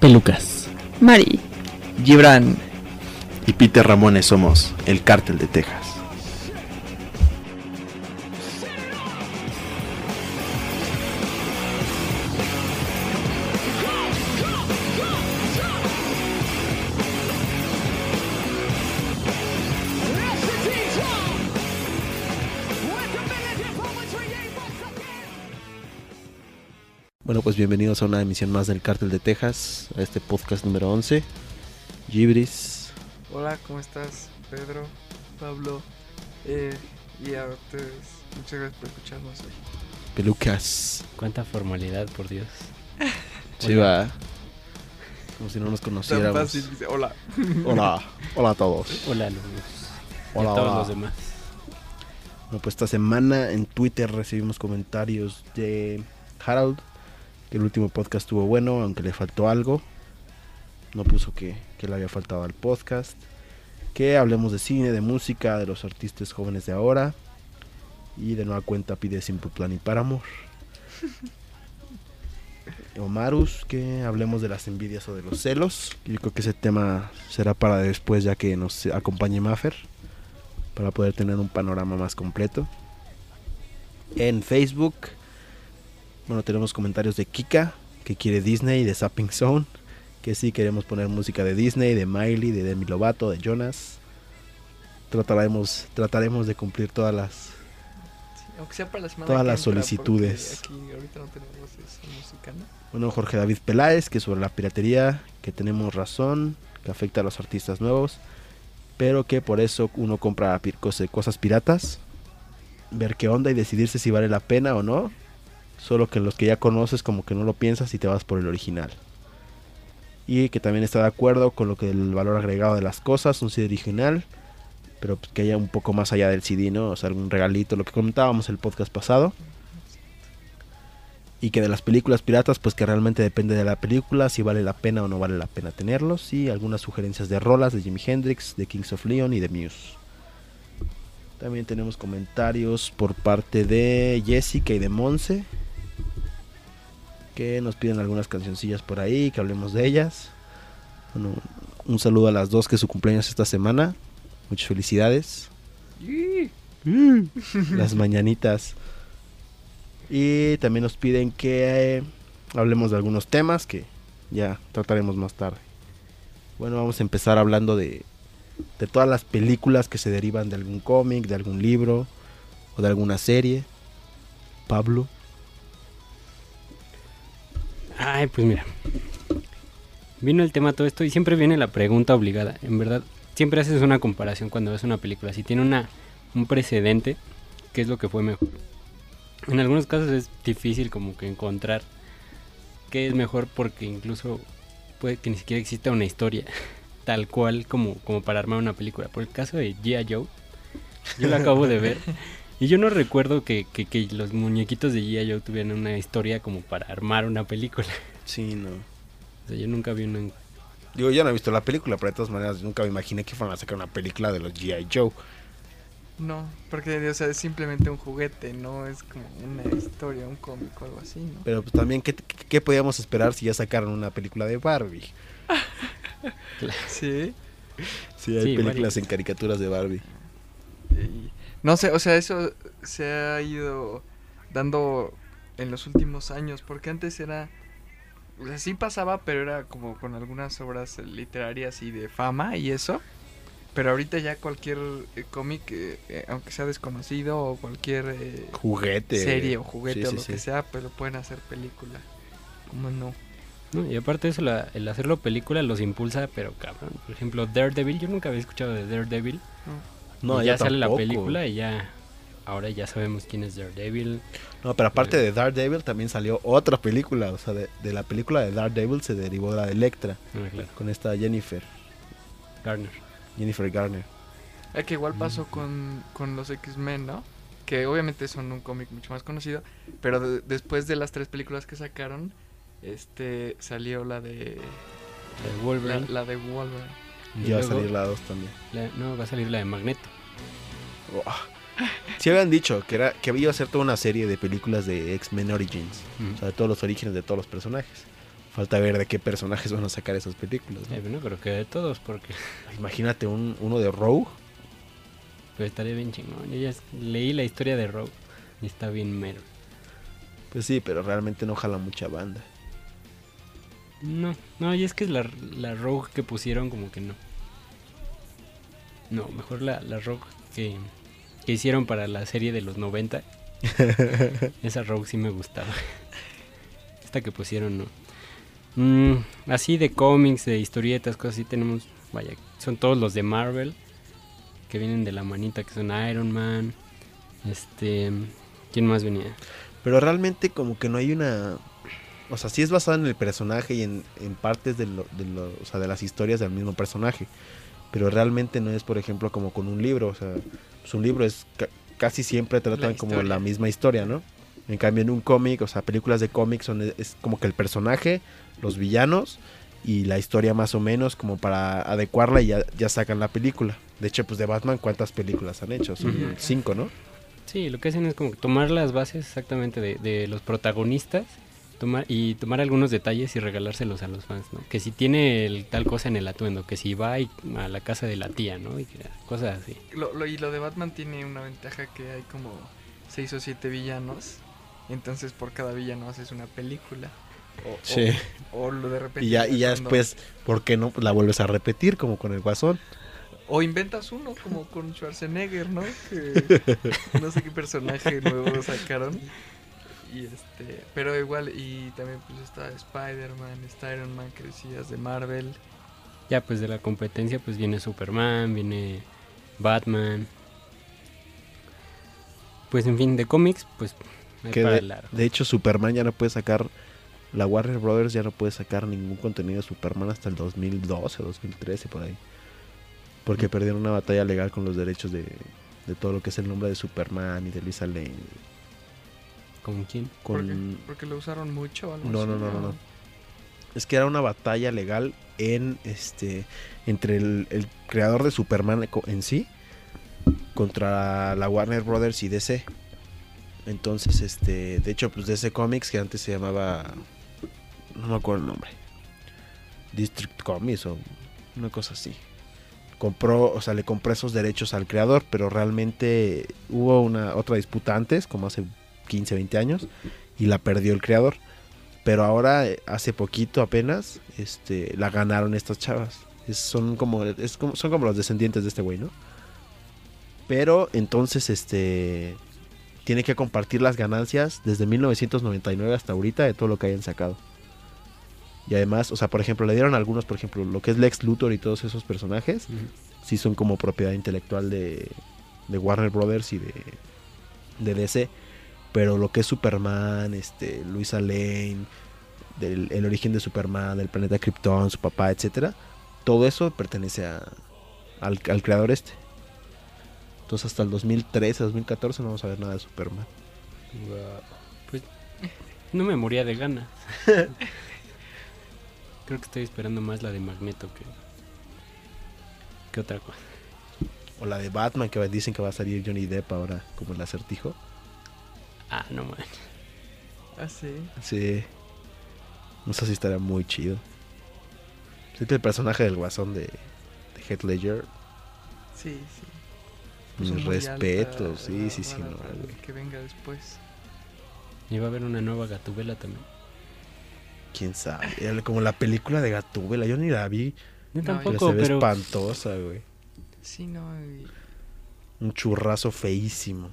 Pelucas. Mari. Gibran. Y Peter Ramones somos el cártel de Texas. Bienvenidos a una emisión más del Cártel de Texas, a este podcast número 11. Gibris, Hola, ¿cómo estás? Pedro, Pablo. Eh, y a ustedes, muchas gracias por escucharnos hoy. Pelucas. Cuánta formalidad, por Dios. Sí, va. Como si no nos Tan conociéramos. fácil, dice, hola. Hola, hola a todos. Hola, los. Hola, y a todos hola. los demás. Bueno, pues esta semana en Twitter recibimos comentarios de Harold, el último podcast estuvo bueno, aunque le faltó algo. No puso que, que le había faltado al podcast. Que hablemos de cine, de música, de los artistas jóvenes de ahora. Y de nueva cuenta pide Simple Plan y Paramore. Omarus, que hablemos de las envidias o de los celos. Yo creo que ese tema será para después ya que nos acompañe Maffer para poder tener un panorama más completo. En Facebook, bueno, tenemos comentarios de Kika, que quiere Disney, de Zapping Zone, que sí queremos poner música de Disney, de Miley, de Demi Lovato, de Jonas. Trataremos, trataremos de cumplir todas las... Sí, aunque sea para la semana Todas las entra, solicitudes. porque Aquí ahorita no tenemos esa música, ¿no? Bueno, Jorge David Peláez, que sobre la piratería, que tenemos razón, que afecta a los artistas nuevos, pero que por eso uno compra cosas piratas, ver qué onda y decidirse si vale la pena o no, solo que los que ya conoces como que no lo piensas y te vas por el original. Y que también está de acuerdo con lo que el valor agregado de las cosas, un CD original, pero pues que haya un poco más allá del CD, ¿no? O sea, algún regalito, lo que comentábamos el podcast pasado y que de las películas piratas pues que realmente depende de la película si vale la pena o no vale la pena tenerlos y algunas sugerencias de rolas de Jimi Hendrix, de Kings of Leon y de Muse. También tenemos comentarios por parte de Jessica y de Monse que nos piden algunas cancioncillas por ahí, que hablemos de ellas. Bueno, un saludo a las dos que su cumpleaños esta semana. Muchas felicidades. Las mañanitas. Y también nos piden que eh, hablemos de algunos temas que ya trataremos más tarde. Bueno, vamos a empezar hablando de, de todas las películas que se derivan de algún cómic, de algún libro o de alguna serie. Pablo. Ay, pues mira. Vino el tema todo esto y siempre viene la pregunta obligada. En verdad, siempre haces una comparación cuando ves una película. Si tiene una, un precedente, ¿qué es lo que fue mejor? En algunos casos es difícil como que encontrar qué es mejor porque incluso puede que ni siquiera exista una historia tal cual como, como para armar una película. Por el caso de G.I. Joe, yo lo acabo de ver y yo no recuerdo que, que, que los muñequitos de G.I. Joe tuvieran una historia como para armar una película. Sí, no. O sea, yo nunca vi una... Digo, yo no he visto la película, pero de todas maneras nunca me imaginé que fueran a sacar una película de los G.I. Joe. No, porque o sea, es simplemente un juguete, no es como una historia, un cómic o algo así, ¿no? Pero pues también, ¿qué, qué, podíamos esperar si ya sacaron una película de Barbie? Sí. Sí, hay Sí, películas en caricaturas de Barbie. Y- no sé, o sea, eso se ha ido dando en los últimos años, porque antes era, o sea, sí pasaba, pero era como con algunas obras literarias y de fama y eso. Pero ahorita ya cualquier eh, cómic, eh, eh, aunque sea desconocido, o cualquier eh, Juguete. serie o juguete Sí, o sí, lo sí. que sea, pues lo pueden hacer película. ¿Cómo no? ¿no? Y aparte de eso, la- el hacerlo película los impulsa, pero cabrón. Por ejemplo, Daredevil, yo nunca había escuchado de Daredevil. No, y ya sale la película y ya... Ahora ya sabemos quién es Daredevil. No, pero aparte de Daredevil también salió otra película. O sea, de, de la película de Daredevil se derivó la de Electra. Ah, claro, Con esta Jennifer. Garner. Jennifer Garner. Es que igual pasó Ujú. con, con los X-Men, ¿no? Que obviamente son un cómic mucho más conocido, pero de- después de las tres películas que sacaron, este salió la de De la, Wolverine. la de Wolverine. Y Y va a salir la 2 también. la- no, va a salir la de Magneto. Oh. Sí habían dicho que era que iba a ser toda una serie de películas de X-Men Origins. O sea, de todos los orígenes de todos los personajes. Falta ver de qué personajes van a sacar esas películas. ¿no? Eh, no creo que de todos, porque Imagínate un, uno de Rogue. pues, estaría bien chingón. Yo ya leí la historia de Rogue y está bien mero. Pues sí, pero realmente no jala mucha banda. No, no, y es que la, la Rogue que pusieron como que no. No, mejor la, la Rogue que, que hicieron para la serie de los 90. Esa Rogue sí me gustaba. Esta que pusieron no. Mm, así de cómics, de historietas, cosas así tenemos, vaya, son todos los de Marvel que vienen de la manita, que son Iron Man. Este, ¿quién más venía? Pero realmente como que no hay una... O sea, sí es basado en el personaje y en, en partes de, lo, de, lo- o sea, de las historias del mismo personaje. Pero realmente no es, por ejemplo, como con un libro. O sea, pues un libro es ca- casi siempre tratan como historia. la misma historia, ¿no? En cambio, en un cómic, o sea, películas de cómics son es como que el personaje, los villanos y la historia más o menos como para adecuarla y ya, ya sacan la película. De hecho, pues de Batman, ¿cuántas películas han hecho? Son cinco, ¿no? Sí, lo que hacen es como que tomar las bases exactamente de, de los protagonistas tomar y tomar algunos detalles y regalárselos a los fans, ¿no? Que si tiene el- tal cosa en el atuendo, que si va y- a la casa de la tía, ¿no? Y que- cosas así. Lo, lo- y lo de Batman tiene una ventaja que hay como seis o siete villanos. Entonces por cada villano haces una película. O, Sí. o lo de repente. Y ya, y ya después, ¿por qué no? La vuelves a repetir como con el guasón. O inventas uno como con Schwarzenegger, ¿no? Que no sé qué personaje nuevo sacaron. Y este, pero igual, y también pues está Spider-Man, está Iron Man que decías de Marvel. Ya pues de la competencia pues viene Superman, viene Batman. Pues en fin, de cómics pues Que para de, largo. de hecho, Superman ya no puede sacar. La Warner Brothers ya no puede sacar ningún contenido de Superman hasta el 2012 o 2013 por ahí. Porque Mm. perdieron una batalla legal con los derechos de, de todo lo que es el nombre de Superman y de Lisa Lane. ¿Con quién? ¿Por qué? Con, Porque lo usaron mucho. o algo No, así, no, no, no, no. Es que era una batalla legal en este entre el, el creador de Superman en sí contra la Warner Brothers y DC. Entonces, este, de hecho, pues DC Comics que antes se llamaba no me acuerdo el nombre. District Comics o una cosa así. Compró, o sea, le compró esos derechos al creador, pero realmente hubo una otra disputa antes, como hace 15, 20 años, y la perdió el creador. Pero ahora, eh, hace poquito apenas, este, la ganaron estas chavas. Es- son, como, es como- son como los descendientes de este güey, ¿no? Pero entonces, este, tiene que compartir las ganancias desde 1999 hasta ahorita de todo lo que hayan sacado. Y además, o sea, por ejemplo, le dieron algunos, por ejemplo, lo que es Lex Luthor y todos esos personajes, Ujú. sí son como propiedad intelectual de, de Warner Brothers y de, de DC. Pero lo que es Superman, este, Luisa Lane, del, el origen de Superman, del planeta Krypton, su papá, etcétera, todo eso pertenece a, al, al creador este. Entonces hasta el 2013, 2014 no vamos a ver nada de Superman. Pues no me moría de ganas. Creo que estoy esperando más la de Magneto que, que otra cosa. O la de Batman que dicen que va a salir Johnny Depp ahora como el acertijo. Ah, no man. Ah, sí. Sí. No sé si estaría muy chido. Sí que el personaje del guasón de, de Heath Ledger. Sí, sí. Mis Puso muy respetos, alta sí, la sí, sí, no, güey. que venga después. Y va a haber una nueva gatubela también. Quién sabe. Era Como la película de Gatúbela, yo ni la vi. Yo No, tampoco, se ve pero espantosa, güey. Sí, no. y- Un churrazo feísimo.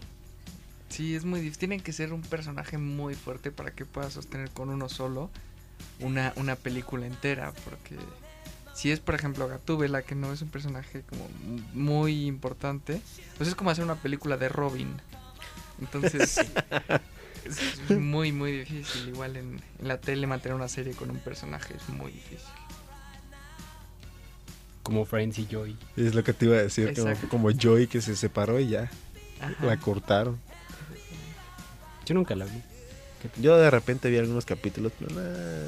Sí, es muy difícil. Tienen que ser un personaje muy fuerte para que pueda sostener con uno solo una, una película entera. Porque si es, por ejemplo, Gatúbela, que no es un personaje como muy importante, pues es como hacer una película de Robin. Entonces, es muy, muy difícil. Igual en, en la tele mantener una serie con un personaje es muy difícil. como Friends y Joy. Es lo que te iba a decir. Como, como Joy que se separó y ya. Ajá. La cortaron. Yo nunca la vi. Yo de repente vi algunos capítulos, pero nada.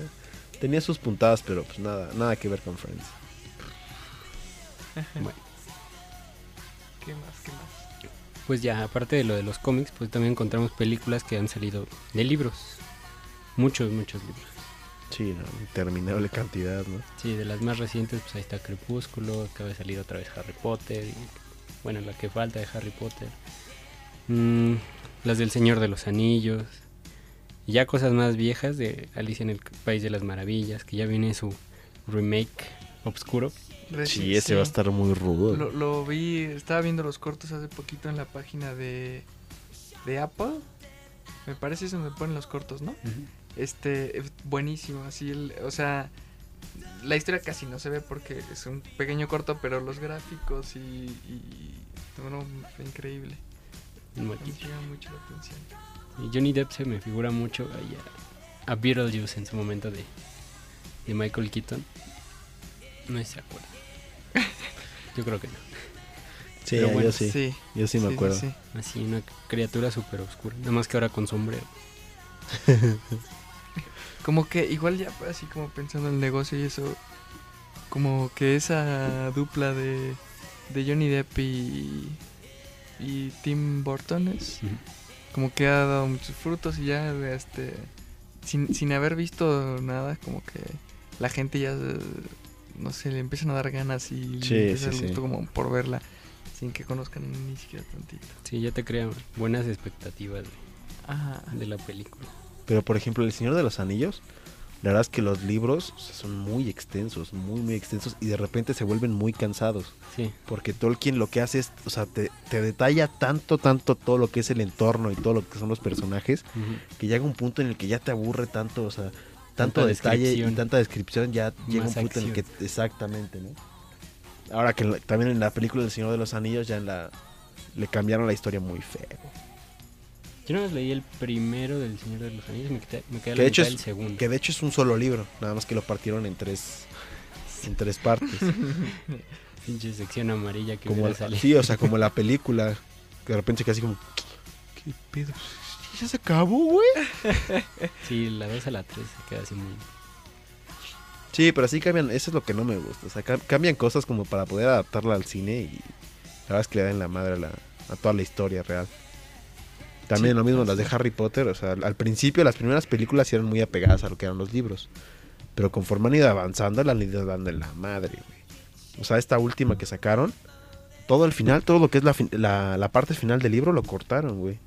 Tenía sus puntadas, pero pues nada, nada que ver con Friends. Bueno, ¿Qué más? ¿Qué más? pues ya, aparte de lo de los cómics, pues también encontramos películas que han salido de libros. Muchos, muchos libros. Sí, no, interminable cantidad, ¿no? Sí, de las más recientes, pues ahí está Crepúsculo, acaba de salir otra vez Harry Potter, y, bueno, la que falta de Harry Potter. Mm, las del Señor de los Anillos. Y ya cosas más viejas de Alicia en el País de las Maravillas, que ya viene su remake obscuro. Sí, ese va a estar muy rudo. Lo, lo vi, estaba viendo los cortos hace poquito en la página de, de Apple. Me parece es donde ponen los cortos, ¿no? Este, es buenísimo, así, el- o sea, la historia casi no se ve porque es un pequeño corto, pero los gráficos y, y bueno, fue increíble. Muy- Me llama mucho la atención. Y Johnny Depp se me figura mucho ahí a, a Beetlejuice en su momento de, de Michael Keaton. No se acuerda. Yo creo que no. Sí, Pero bueno, yo sí. Sí, Yo sí me acuerdo. sí. Así, una criatura súper oscura. Nada más que ahora con sombrero. Como que igual ya así como pensando en el negocio y eso, como que esa dupla de, de Johnny Depp y, y Tim Burton es Ujú. como que ha dado muchos frutos y ya este sin, sin haber visto nada como que la gente ya no sé le empiezan a dar ganas y Sí, le empieza sí, el sí. gusto como por verla sin que conozcan ni siquiera tantito Sí, ya te crea buenas expectativas de, ajá de la película. Pero por ejemplo, El Señor de los Anillos, la verdad es que los libros o sea, son muy extensos, muy, muy extensos y de repente se vuelven muy cansados. Sí, Porque Tolkien lo que hace es, o sea, te, te detalla tanto, tanto todo lo que es el entorno y todo lo que son los personajes, que llega un punto en el que ya te aburre tanto, o sea, tanto detalle y tanta descripción, ya llega un punto en el que exactamente, ¿no? Ahora que también en la película del Señor de los Anillos ya en la le cambiaron la historia muy feo. Yo no leí el primero del Señor de los Anillos, me quedé, me quedé Que la de hecho mitad es- del segundo. Que de hecho es un solo libro, nada más que lo partieron en tres en tres partes. Pinche sección amarilla que como la- sí, o sea, como la película, que de repente así como ¿Qué pedo? ¿Ya se acabó, güey? Sí, la 2 a la 3 se queda así muy... Sí, pero así cambian, eso es lo que no me gusta. O sea, cam- cambian cosas como para poder adaptarla al cine y la verdad es que le dan la madre a, la- a toda la historia real. También Sí, lo mismo las de. Harry Potter, o sea, al principio las primeras películas eran muy apegadas a lo que eran los libros. Pero conforme han ido avanzando, la han ido dando en la madre, güey. O sea, esta última que sacaron, todo el final, todo lo que es la, la parte final del libro lo cortaron, güey.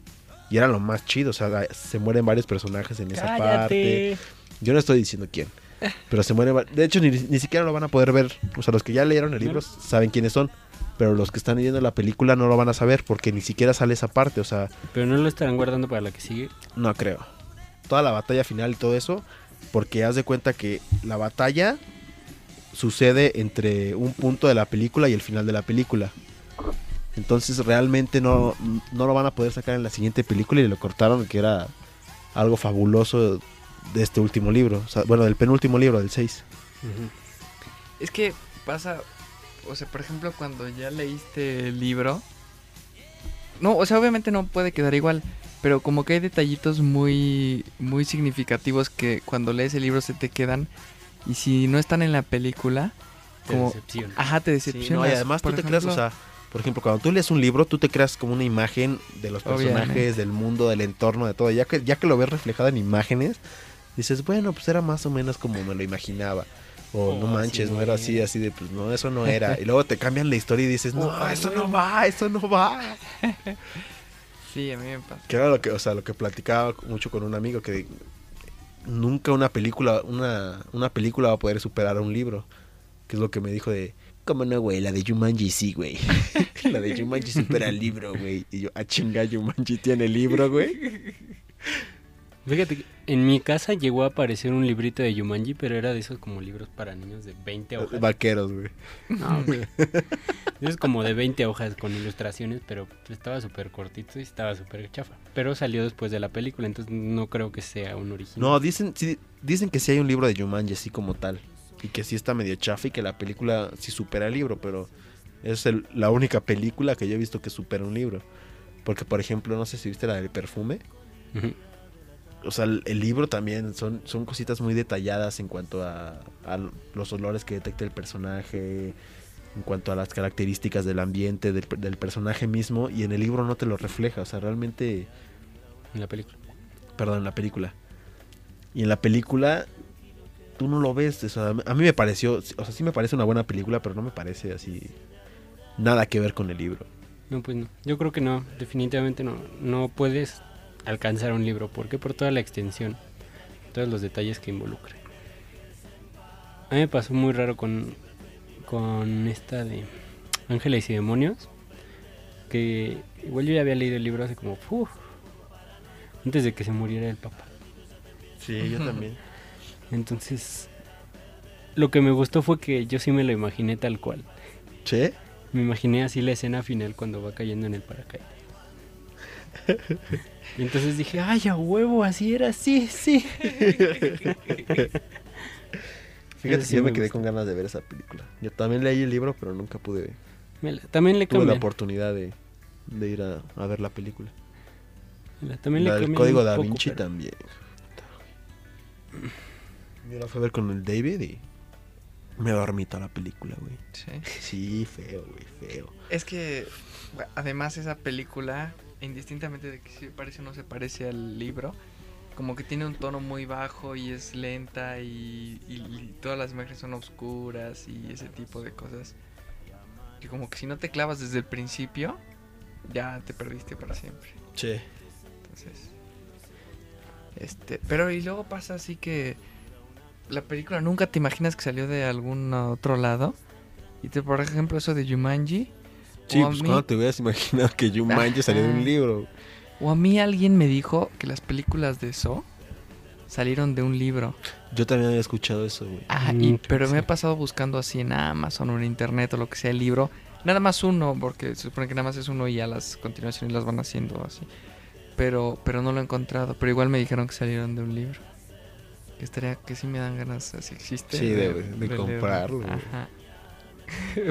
Y era lo más chido, o sea, se mueren varios personajes en esa parte. Yo no estoy diciendo quién. Pero se mueren. va- De hecho, ni, ni siquiera lo van a poder ver. O sea, los que ya leyeron el libro saben quiénes son. Pero los que están leyendo la película no lo van a saber porque ni siquiera sale esa parte. O sea, Pero no lo estarán guardando para la que sigue. no creo. Toda la batalla final y todo eso. Porque haz de cuenta que la batalla sucede entre un punto de la película y el final de la película. Entonces realmente no, no lo van a poder sacar en la siguiente película y lo cortaron que era algo fabuloso de este último libro. O sea, bueno, del penúltimo libro, del 6. Es que pasa, o sea, por ejemplo, cuando ya leíste el libro, no, o sea, obviamente no puede quedar igual, pero como que hay detallitos muy, muy significativos que cuando lees el libro se te quedan y si no están en la película, Te como, decepciona. ajá, te Sí, decepcionas. no, y además tú te creas, o sea, por ejemplo, cuando tú lees un libro, tú te creas como una imagen de los personajes, Obviamente. del mundo, del entorno, de todo. Ya que, ya que lo ves reflejado en imágenes, dices, bueno, pues era más o menos como me lo imaginaba. O Oh, no manches, no no era así, así de, pues no, eso no era. Y luego te cambian la historia y dices, no, Oh, eso no. no va, eso no va. Sí, a mí me pasa. Que era lo que, o sea, lo que platicaba mucho con un amigo que nunca una película, una, una película va a poder superar a un libro. Que es lo que me dijo de, ¿cómo no, güey? La de Jumanji sí, güey. la de Jumanji supera el libro, güey. Y yo, a chinga, Jumanji tiene libro, güey. Fíjate que en mi casa llegó a aparecer un librito de Yumanji, pero era de esos como libros para niños de 20 hojas. Vaqueros, güey. No, güey. Es como de 20 hojas con ilustraciones, pero estaba súper cortito y estaba súper chafa. Pero salió después de la película, entonces no creo que sea un original. No, dicen, sí, dicen que sí hay un libro de Jumanji así como tal. Y que sí está medio chafa y que la película sí supera el libro, pero es el- la única película que yo he visto que supera un libro. Porque, por ejemplo, no sé si viste la del perfume. Ujú. O sea, el, libro también son, son cositas muy detalladas en cuanto a, a los olores que detecta el personaje, en cuanto a las características del ambiente, del, del personaje mismo, y en el libro no te lo refleja, o sea, realmente, En la película. perdón, en la película. Y en la película tú no lo ves. o sea, a mí me pareció, o sea, sí me parece una buena película, pero no me parece así nada que ver con el libro. No, pues no. Yo creo que no, definitivamente no. No puedes alcanzar un libro. ¿Por qué? Por toda la extensión, todos los detalles que involucra. A mí me pasó muy raro con, con esta de Ángeles y Demonios. Que igual yo ya había leído el libro hace como... uf, antes de que se muriera el papá. Sí, yo también. Entonces, lo que me gustó fue que yo sí me lo imaginé tal cual. ¿Che? Me imaginé así la escena final cuando va cayendo en el paracaídas. Y entonces dije, ay, a huevo, así era, sí, sí. Fíjate Sí, yo me me quedé gusta. con ganas de ver esa película. Yo también leí el libro, pero nunca pude. La- también le Tuve la oportunidad de, de ir a, a ver la película. la- También la le del código da poco, Vinci pero- también. Yo la fui a ver con el David y me dormí toda la película, güey. Sí. Sí, feo, güey, feo. Es que además esa película, indistintamente de que se parece o no se parece al libro, como que tiene un tono muy bajo y es lenta y, y- y todas las imágenes son oscuras y ese tipo de cosas. Que como que si no te clavas desde el principio, ya te perdiste para siempre. Che. Entonces, este, pero y luego pasa así que la película nunca te imaginas que salió de algún otro lado. Y te, por ejemplo, eso de Jumanji. Sí, o, a pues mí, cuando te hubieras imaginado que Jumanji salió de un libro. o a mí alguien me dijo que las películas de So salieron de un libro. Yo también había escuchado eso, güey. Ah, Mm, y, pero me he pasado buscando así en Amazon o en internet o lo que sea el libro. Nada más uno, porque se supone que nada más es uno y ya las continuaciones las van haciendo así. Pero, pero no lo he encontrado. Pero igual me dijeron que salieron de un libro. Que estaría, que sí me dan ganas, si existe. Sí, de- de leerlo. comprarlo, güey. Ajá.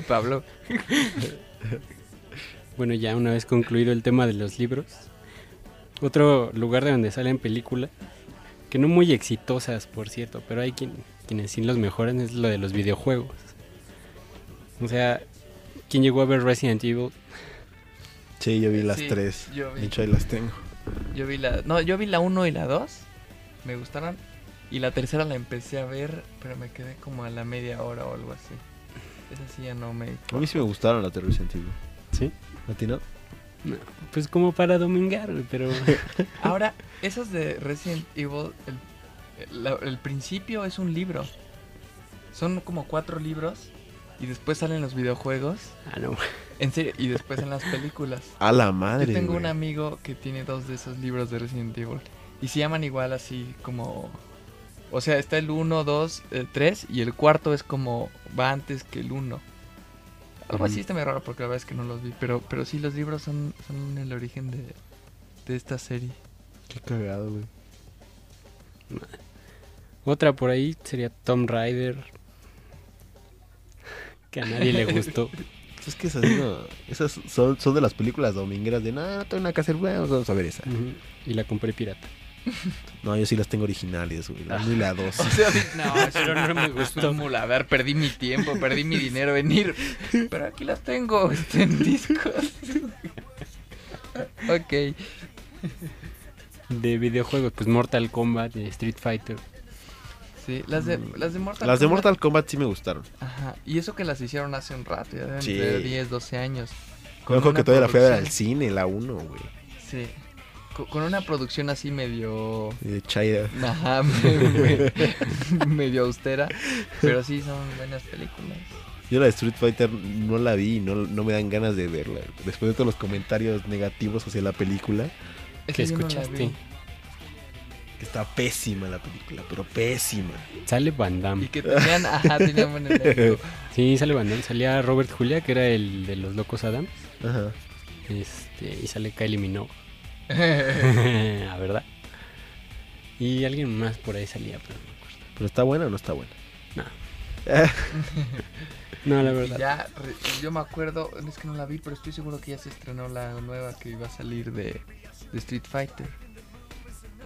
Pablo. Bueno, ya una vez concluido el tema de los libros, otro lugar de donde salen películas, que no muy exitosas, por cierto, pero hay quien, quienes sí los mejoran, es lo de los videojuegos. O sea, ¿quién llegó a ver Resident Evil? Sí, yo vi las Sí, tres. yo vi. De hecho, ahí las tengo. Yo vi la. No, yo vi la 1 y la 2. Me gustaron. Y la tercera la empecé a ver, pero me quedé como a la media hora o algo así. Esa sí ya no me. A mí sí me gustaron las de Resident Evil. Sí. ¿A ti no? No, pues como para domingar, güey, pero Ahora, esas de Resident Evil, el, la- el principio es un libro. Son como cuatro libros. Y después salen los videojuegos. ah, no. En serio, y después en las películas. A la madre. Yo tengo un amigo que tiene dos de esos libros de Resident Evil. Y se llaman igual así como... O sea, está el 1, 2, 3 y el cuarto es como... Va antes que el 1. Algo así está muy raro porque la verdad es que no los vi. Pero, pero sí, los libros son, son el origen de, de esta serie. Qué cagado, güey. Otra por ahí sería Tom Rider, que a nadie le gustó. Es que esas, no- esas son, son de las películas domingueras de nada, tengo nada que hacer, bueno, vamos a ver esa. Y la compré pirata. No, yo sí las tengo originales, güey. La 1 y la 2. O sea, no, Pero no me gustó. A ver, perdí mi tiempo, perdí mi dinero en ir. Pero aquí las tengo este, en discos. ok. De videojuegos, pues Mortal Kombat, de Street Fighter. Sí, las de, las de Mortal Las de Kombat- Mortal Kombat sí me gustaron. Ajá, y eso que las hicieron hace un rato, ya deben Sí. tener 10, 12 años. Con Ojo una que todavía la fui a ver al producción- cine, la 1, güey. Sí. Co- Con una producción así medio... Y de Chaira. Ajá, me- me- medio austera. Pero sí, son buenas películas. Yo la de Street Fighter no la vi y no, no me dan ganas de verla. Después de todos los comentarios negativos hacia la película, ¿Qué Esa yo no la escuchaste? que está pésima la película, pero pésima. Sale Van Y Damme. que tenían, ajá, tenían buen. Sí, sale Van Damme. Salía Robert Julia, que era el de los locos Adams. Ajá. Este, y sale Kylie Minogue. La verdad. Y alguien más por ahí salía, pero no me acuerdo. ¿Pero está buena o no está buena? No. No, la verdad. ya, yo me acuerdo, es que no la vi, pero estoy seguro que ya se estrenó la nueva que iba a salir de, de Street Fighter.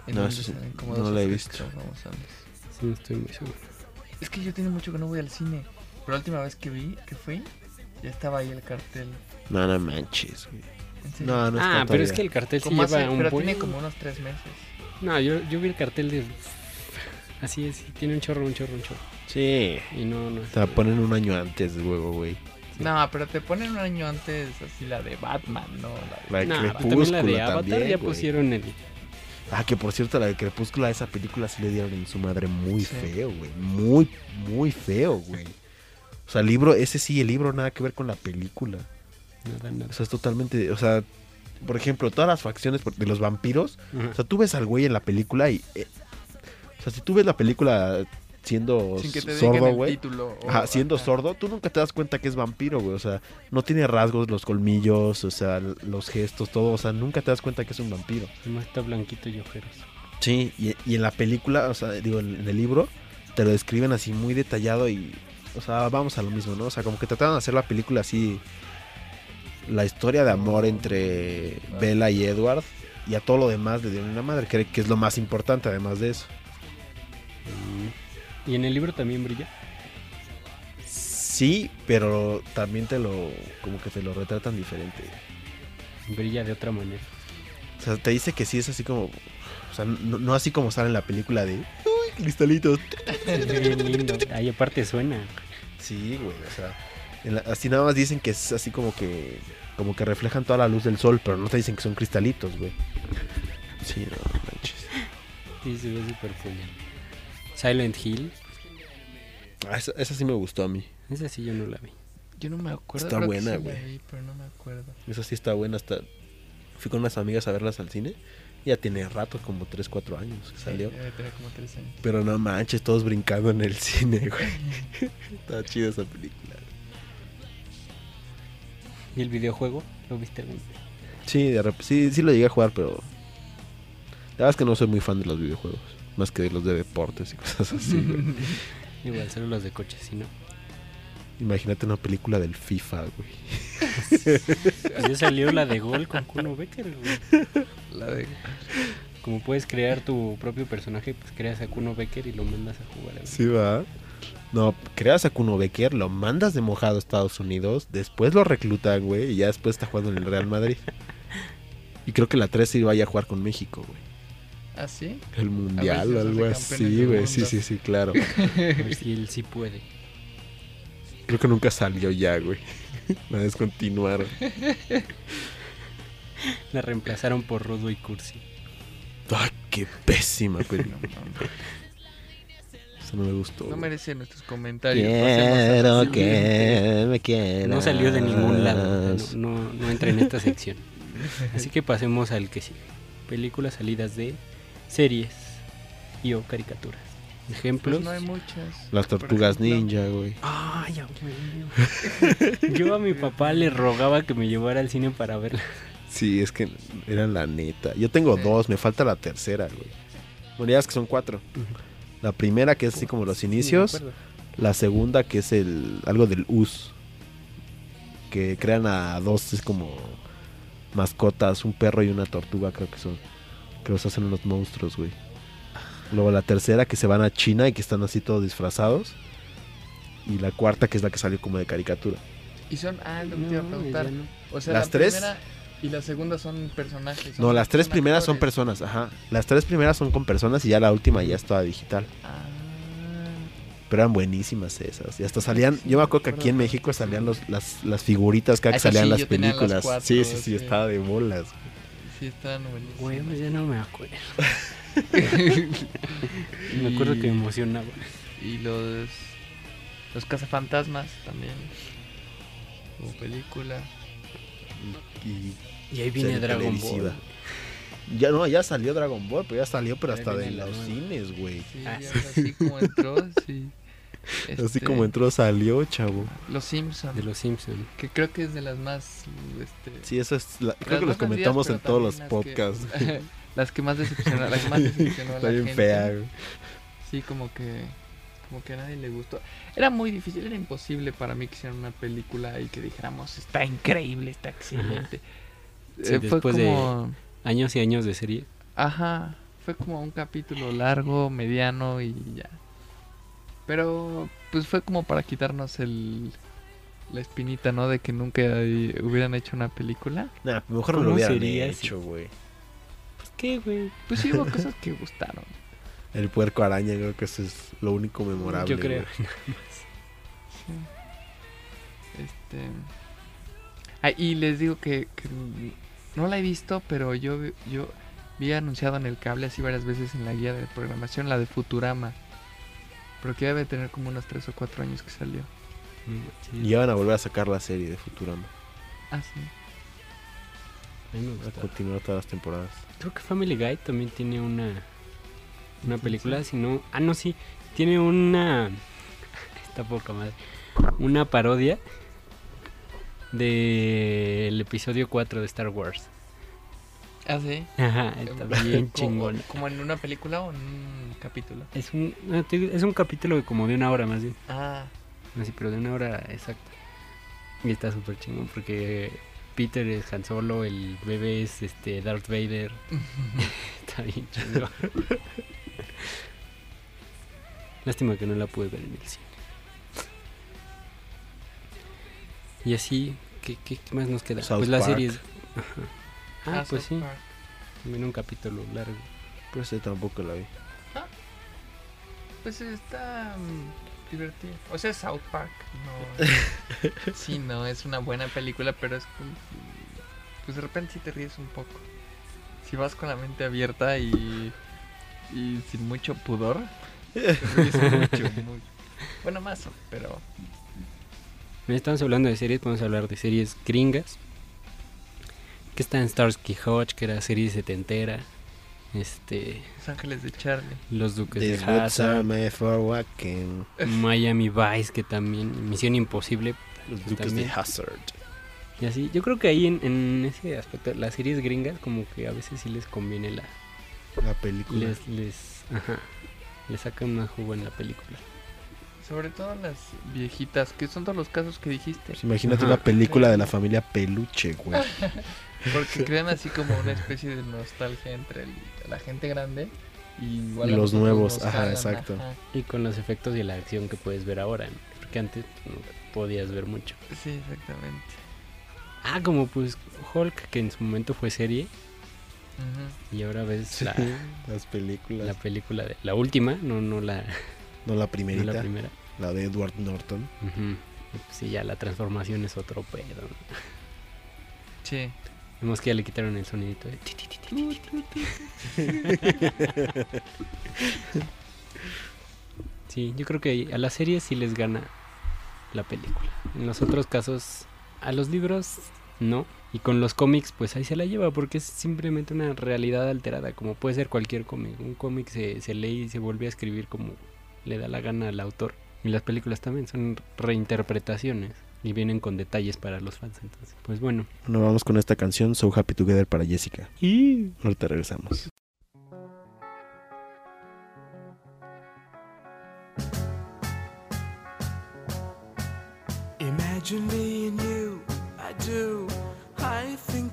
No, eso no la he visto. famosables. Sí, estoy muy seguro. Es que yo tiene mucho que no voy al cine. Pero la última vez que vi, que fui, ya estaba ahí el cartel. no, no manches, güey. No, no está ah, pero es que el cartel sí lleva hace- un pero buen... tiene como unos tres meses. No, yo, yo vi el cartel de... Así es, tiene un chorro, un chorro, un chorro. Sí. Y no, no. Te la ponen un año antes luego, güey. No, pero te ponen un año antes así la de Batman, ¿no? La de- La de Nah, Crepúsculo también la de Avatar también, ya güey. pusieron el. Ah, que por cierto, la de Crepúsculo a esa película sí le dieron en su madre muy Sí. feo, güey. Muy, muy feo, güey. O sea, el libro, ese sí, el libro nada que ver con la película. Nada, nada. O sea, es totalmente, o sea, por ejemplo, todas las facciones de los vampiros. O sea, tú ves al güey en la película y... eh, o sea, si tú ves la película siendo Sin que te digan sordo, güey. siendo ajá. sordo, tú nunca te das cuenta que es vampiro, güey. O sea, no tiene rasgos, los colmillos, o sea, los gestos, todo. O sea, nunca te das cuenta que es un vampiro. Nomás está blanquito y ojeros. Sí, y, y en la película, o sea, digo, en, en el libro, te lo describen así muy detallado y, o sea, vamos a lo mismo, ¿no? O sea, como que trataron de hacer la película así, la historia de amor entre Bella y Edward, y a todo lo demás le dieron una madre, que, que es lo más importante además de eso. ¿Y en el libro también brilla? Sí, pero también te lo, como que te lo retratan diferente. Brilla de otra manera. O sea, te dice que sí es así como, o sea, no, no así como sale en la película de, uy, cristalitos. Ahí aparte suena. Sí, güey, o sea, en la- así nada más dicen que es así como que como que reflejan toda la luz del sol, pero no te dicen que son cristalitos, güey. Sí, no manches. Sí, se ve súper. Silent Hill. Ah, esa, esa sí me gustó a mí. Esa sí yo no la vi. Yo no me acuerdo. Está creo buena, sí güey. vi, pero no me acuerdo. Esa sí está buena hasta fui con unas amigas a verlas al cine. Ya tiene rato, como 3, 4 años que salió. Sí, tener como tres años. Pero no manches, todos brincando en el cine, güey. Está chida esa película. ¿Y el videojuego? ¿Lo viste algún? Sí, de rep- sí, sí lo llegué a jugar, pero la verdad es que no soy muy fan de los videojuegos, más que de los de deportes y cosas así. güey. Igual, solo los de coches, si no. Imagínate una película del FIFA, güey. Ya salió la de Gol con Kuno Becker, güey. La de. Como puedes crear tu propio personaje, pues creas a Kuno Becker y lo mandas a jugar. güey. Sí, va. No, creas a Kuno Becker, lo mandas de mojado a Estados Unidos, después lo reclutan, güey, y ya después está jugando en el Real Madrid. Y creo que la 3 se iba a ir a jugar con México, güey. ¿Ah, sí? El mundial o algo así, güey. Sí, sí, sí, claro. A ver si él sí puede. Creo que nunca salió ya, güey. La descontinuaron. La reemplazaron por Rodo y Cursi. Ay, qué pésima No, película. No, Eso no me gustó. no merece nuestros comentarios. Quiero la que me quieras. No salió de ningún lado. No, no, no entra en esta sección. Así que pasemos al que sigue. Películas salidas de series y o caricaturas. Ejemplos. Pues no hay muchas. Las tortugas ejemplo, ninja, güey. Ay. Yo a mi papá le rogaba que me llevara al cine para verla. Sí, es que eran la neta. Yo tengo Sí. dos, me falta la tercera, güey. Bueno, ya es que son cuatro. La primera que es así como los inicios. Sí. La segunda que es el algo del US. Que crean a dos, es como mascotas, un perro y una tortuga, creo que son. Que los hacen unos monstruos, güey. Luego la tercera que se van a China y que están así todos disfrazados. Y la cuarta que es la que salió como de caricatura. Y son. Ah, lo que te iba a No, preguntar. no. O sea, Las la tres- primera y la segunda son personajes. No, las tres primeras son personas, ajá. Las tres primeras son con personas y ya la última ya estaba digital. Ah, Pero eran buenísimas esas. Y hasta salían, Sí, yo me acuerdo que aquí en. México salían los, las, las figuritas que Ah, salían sí, las yo las películas. cuatro, sí, sí, sí, sí. estaba de bolas. sí, están buenísimos. Güey, ya no me acuerdo. Me acuerdo que me emocionaba. Y los. Los cazafantasmas también. Como película. Y Y ahí viene Dragon televisiva. Ball. ya no, ya salió Dragon Ball, pero ya salió, pero hasta de los nueva. cines, güey. Sí, Ah, sí. así como entró, sí. Así Este, como entró, salió, chavo. Los Simpsons. De los Simpsons. Que creo que es de las más. Este, Sí, eso es. la- las creo que los comentamos en todos los las que- podcasts. las que más decepcionó, la que más decepcionó a Está la bien gente. fea, güey. Sí, como que como que a nadie le gustó. Era muy difícil, era imposible para mí que hicieran una película y que dijéramos, está increíble, está excelente. Sí, Eh, fue después de- como Años y años de serie. ajá, fue como un capítulo largo, mediano y ya. Pero pues fue como para quitarnos el la espinita, ¿no? De que nunca hubieran hecho una película. Nah, mejor no lo ¿Cómo hubieran hecho, güey. Pues qué, güey. Pues sí hubo cosas que gustaron. El puerco araña, creo que eso es lo único memorable. Yo creo. güey. Sí. Este. Ah, y les digo que, que no la he visto, pero yo, vi- yo vi anunciado en el cable así varias veces en la guía de programación la de Futurama. Pero que debe tener como unos 3 o 4 años que salió. Sí, Y ya van a volver a sacar la serie de Futurama. Ah, sí. a mí me A gusta. continuar todas las temporadas. Creo que Family Guy también tiene una una película, si no, ah no sí, tiene una está poca madre. Una parodia del episodio 4 de Star Wars. Ah, sí. Ajá, está bien chingón. ¿Como en una película o en un capítulo? Es un es un capítulo de como de una hora más bien. Ah, Así, pero de una hora exacta. Y está súper chingón porque Peter es Han Solo, el bebé es este Darth Vader. está bien chingón. Lástima que no la pude ver en el cine. Y así, ¿qué, qué, qué más nos queda? South pues la Park. serie. es- Ajá. Ah, pues South sí, Park. también un capítulo largo. Pero ese tampoco la vi. Pues está mm, divertido. O sea, South Park. No. sí, no, es una buena película, pero es como. Pues de repente sí te ríes un poco. Si vas con la mente abierta y. Y sin mucho pudor. Mucho, mucho. Bueno, más, pero. Estamos hablando de series, podemos hablar de series gringas. Que está en Starsky Hodge, que era serie setentera. Este, Los Ángeles de Charlie. Los Duques This de walking. Miami Vice, que también, Misión Imposible. Los Duques también. de Hazard. Y así, yo creo que ahí en, en ese aspecto, las series gringas, como que a veces sí les conviene la. La película. Les, les, ajá, les sacan más jugo en la película. Sobre todo las viejitas, que son todos los casos que dijiste. Pues imagínate Ajá. una película de la familia Peluche, güey. Porque crean así como una especie de nostalgia entre el- la gente grande y igual Los nuevos, nos ajá, jalan, exacto. ajá. Y con los efectos y la acción que puedes ver ahora, ¿no? porque antes no podías ver mucho. Sí, exactamente. Ah, como pues Hulk, que en su momento fue serie, Y ahora ves la, Las películas. la película de la última, no, no la, No la primerita. la la, primera. de Edward Norton. Pues, sí, ya la transformación es otro pedo. ¿no? Sí. Vemos que ya le quitaron el sonidito de. Sí, yo creo que a las series sí les gana la película. En los otros casos, a los libros no. Y con los cómics, pues ahí se la lleva porque es simplemente una realidad alterada, como puede ser cualquier cómic. Un cómic se, se lee y se vuelve a escribir como le da la gana al autor. Y las películas también son reinterpretaciones y vienen con detalles para los fans. Entonces, pues bueno. Bueno, vamos con esta canción, So Happy Together para Jessica. Y Ahorita regresamos. Imagine me and you, I do.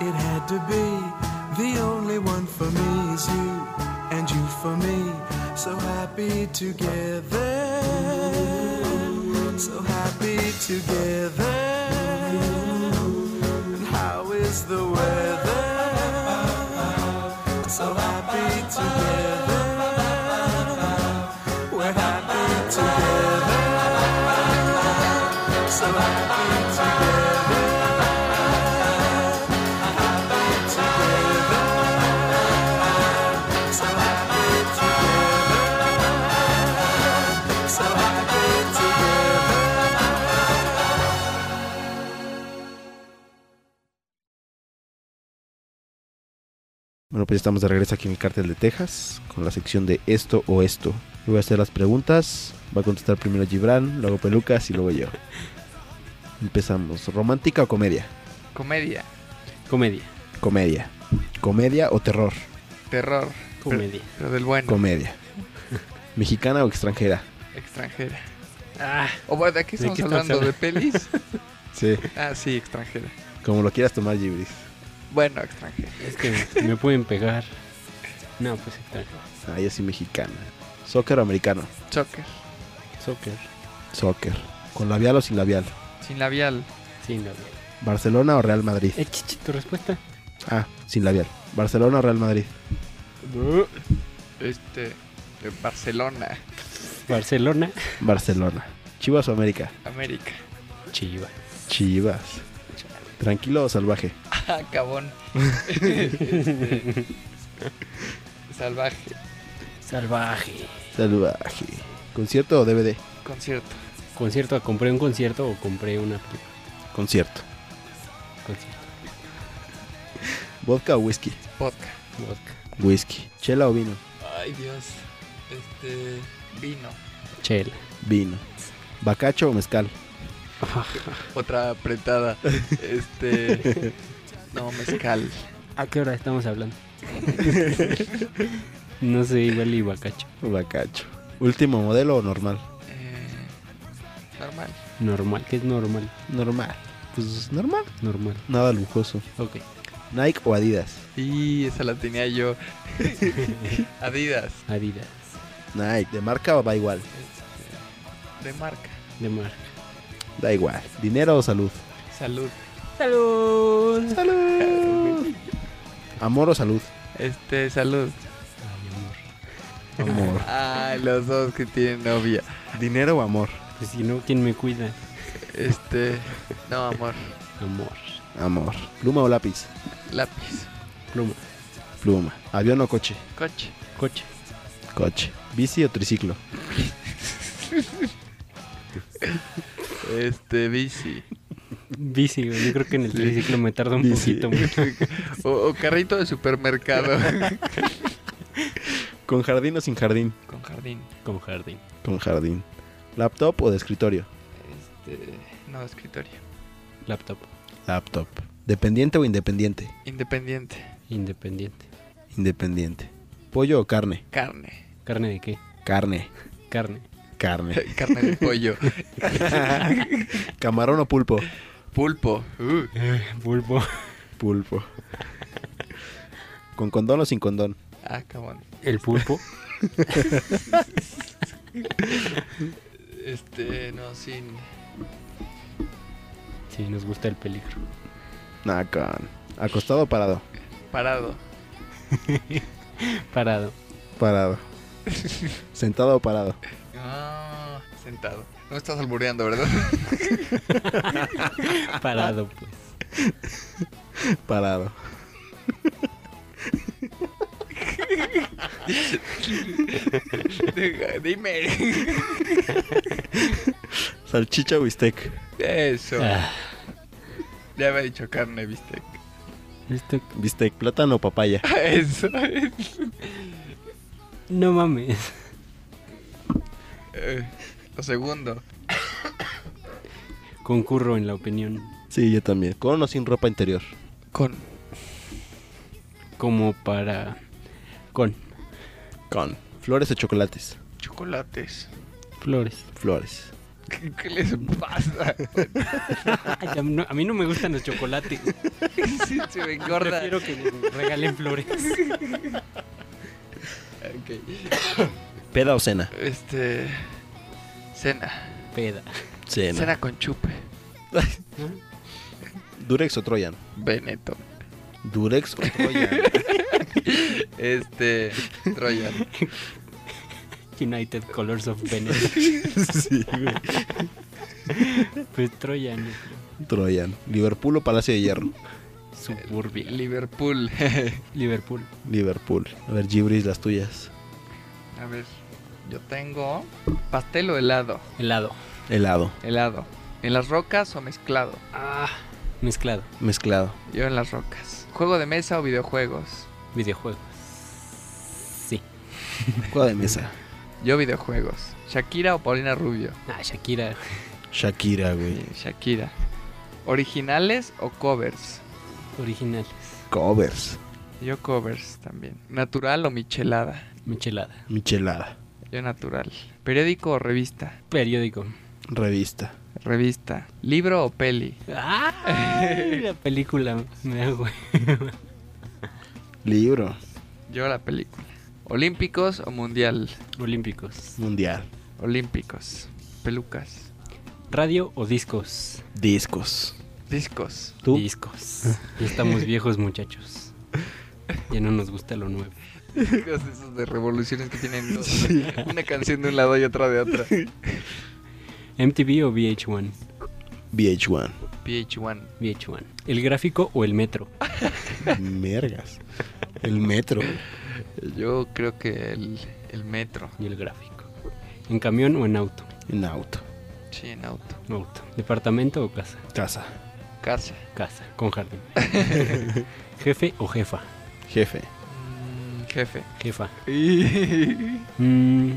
It had to be. The only one for me is you, and you for me. So happy together, so happy together. Pues ya estamos de regreso aquí en el Cártel de Texas con la sección de esto o esto. Yo voy a hacer las preguntas. Va a contestar primero Gibran, luego Pelucas y luego yo. Empezamos. ¿Romántica o comedia? Comedia, Comedia. Comedia. ¿Comedia o terror? terror, Comedia. pero del bueno, Comedia. ¿Mexicana o extranjera? extranjera. Ah, O bueno, ¿de qué ¿De estamos hablando? ¿De pelis? Sí. ah, sí, extranjera. Como lo quieras tomar, Gibris. Bueno, extranjera. es que me pueden pegar. No, pues extranjero. Ah, yo sí mexicana. ¿Soccer o americano? Soccer, Soccer. Soccer. ¿Con labial o sin labial? sin labial. Sin labial. ¿Barcelona o Real Madrid? Eh, chichi, tu respuesta. Ah, sin labial. ¿Barcelona o Real Madrid? Este, Barcelona, Barcelona. Barcelona. ¿Chivas o América? América. Chivas. Chivas. ¿Tranquilo o salvaje? Ah, cabón. Este, salvaje, Salvaje. Salvaje. ¿Concierto o DVD? concierto. Concierto, ¿compré un concierto o compré una película? Concierto. Concierto. ¿Vodka o whisky? Vodka. Vodka. Whisky. ¿Chela o vino? Ay, Dios. Este, vino. Chela. Vino. ¿Bacacho o mezcal? Otra apretada. Este, no, mezcal. ¿A qué hora estamos hablando? no sé, igual y bacacho. Bacacho. ¿Último modelo o normal? Eh, normal. Normal. ¿Qué es normal? Normal. Pues normal. Normal. Nada lujoso. Ok. ¿Nike o Adidas? Y esa la tenía yo. Adidas. Adidas. Nike. ¿De marca o va igual? Este, de marca. De marca. Da igual. ¿Dinero o salud? Salud. ¡Salud! ¡Salud! ¿Amor o salud? Este, salud. Ay, amor. Amor. Ay, los dos que tienen novia. ¿Dinero o amor? Pues si no, ¿quién me cuida? Este, no, amor. Amor. Amor. ¿Pluma o lápiz? Lápiz. Pluma. Pluma. ¿Avión o coche? Coche. Coche. Coche. ¿Bici o triciclo? Este, bici. Bici, güey. Yo creo que en el Sí. triciclo me tarda un Bici. poquito. mucho. O, o carrito de supermercado. ¿Con jardín o sin jardín? Con jardín. Con jardín. Con jardín. ¿Laptop o de escritorio? Este, no, escritorio. Laptop. Laptop. ¿Dependiente o independiente? Independiente. Independiente. Independiente. ¿Pollo o carne? Carne. ¿Carne de qué? Carne. Carne. Carne. Carne de pollo. ¿Camarón o pulpo? Pulpo. Uh, Pulpo. Pulpo. ¿Con condón o sin condón? ah, cabrón. El pulpo. Este, no, sin. Sí, nos gusta el peligro. Nah, con. ¿Acostado o parado? Parado. Parado. Parado. ¿Sentado o parado? Ah, sentado. No me estás albureando, ¿verdad? Parado, pues. Parado. Dime. ¿Salchicha o bistec? Eso. Ah, Ya había dicho carne, bistec. esto... Bistec, plátano o papaya. Eso. No mames. Eh, lo segundo. Concurro en la opinión. Sí, yo también. ¿Con o sin ropa interior? Con. Como para... Con Con. ¿Flores o chocolates? Chocolates. flores. Flores. ¿Qué, qué les pasa? Ay, a, mí no, a mí no me gustan los chocolates. Sí, se me engorda. Prefiero que me regalen flores. Ok. ¿Peda o cena? Este. Cena. Peda. Cena. Cena con chupe. ¿Durex o Troyan? Benetton. ¿Durex o Troyan? Este. Troyan. United Colors of Venezuela. sí, güey. Pues Troyan. Troyan. ¿Liverpool o Palacio de Hierro? Suburbia. Liverpool. Liverpool. Liverpool. A ver, Gibris, las tuyas. A ver. Yo tengo. Pastel o helado. Helado. Helado. Helado. ¿En las rocas o mezclado? Ah, mezclado. Mezclado. Yo en las rocas. ¿Juego de mesa o videojuegos? Videojuegos. Sí. Juego de mesa. Yo videojuegos. ¿Shakira o Paulina Rubio? Ah, Shakira. Shakira, güey. Sí, Shakira. ¿Originales o covers? Originales. Covers. Yo covers también. ¿Natural o michelada? Michelada. Michelada. Yo natural. ¿Periódico o revista? Periódico. Revista. Revista. ¿Libro o peli? La película. Me da güey. Libro. Yo la película. ¿Olímpicos o mundial? Olímpicos. Mundial. Olímpicos. Pelucas. Radio o discos. Discos. Discos. ¿Tú? Discos. Ya estamos viejos, muchachos. Ya no nos gusta lo nuevo. Esos de revoluciones que tienen dos. Una canción de un lado y otra de otra. MTV o VH1. VH1. PH1. VH1. El gráfico o el metro. Mergas. El metro. Yo creo que el, el metro. Y el gráfico. En camión o en auto. En auto. Sí, en auto. Auto. Departamento o casa. Casa. Casa. Casa. Con jardín. Jefe o jefa. Jefe. Jefe. Jefa. Mm,